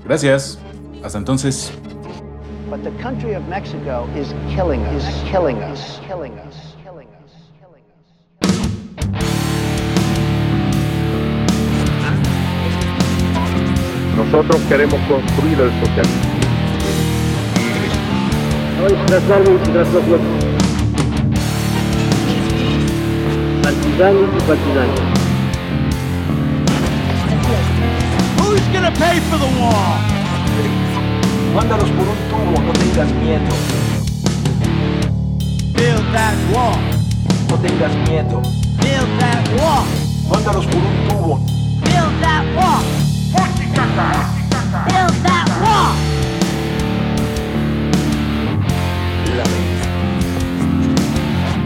Gracias. Hasta entonces. But the country of Mexico is killing us, is killing us, killing us, Nosotros queremos construir el socialismo. Partisanos y partisanos. gonna pay for the wall. Mándalos por un tubo, no tengas miedo. Build that wall. No tengas miedo. Build that wall. Mándalos por un tubo. Build that wall. Build that wall.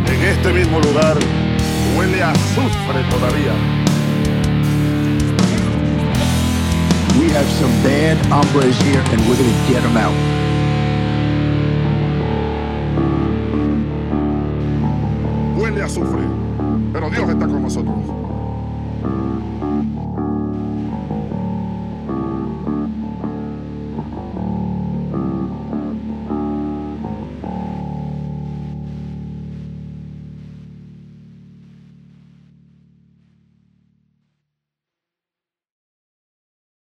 En este mismo lugar huele a azufre todavía. We have some bad hombres here and we're gonna get them out. Huele a azufre. Pero Dios está con nosotros.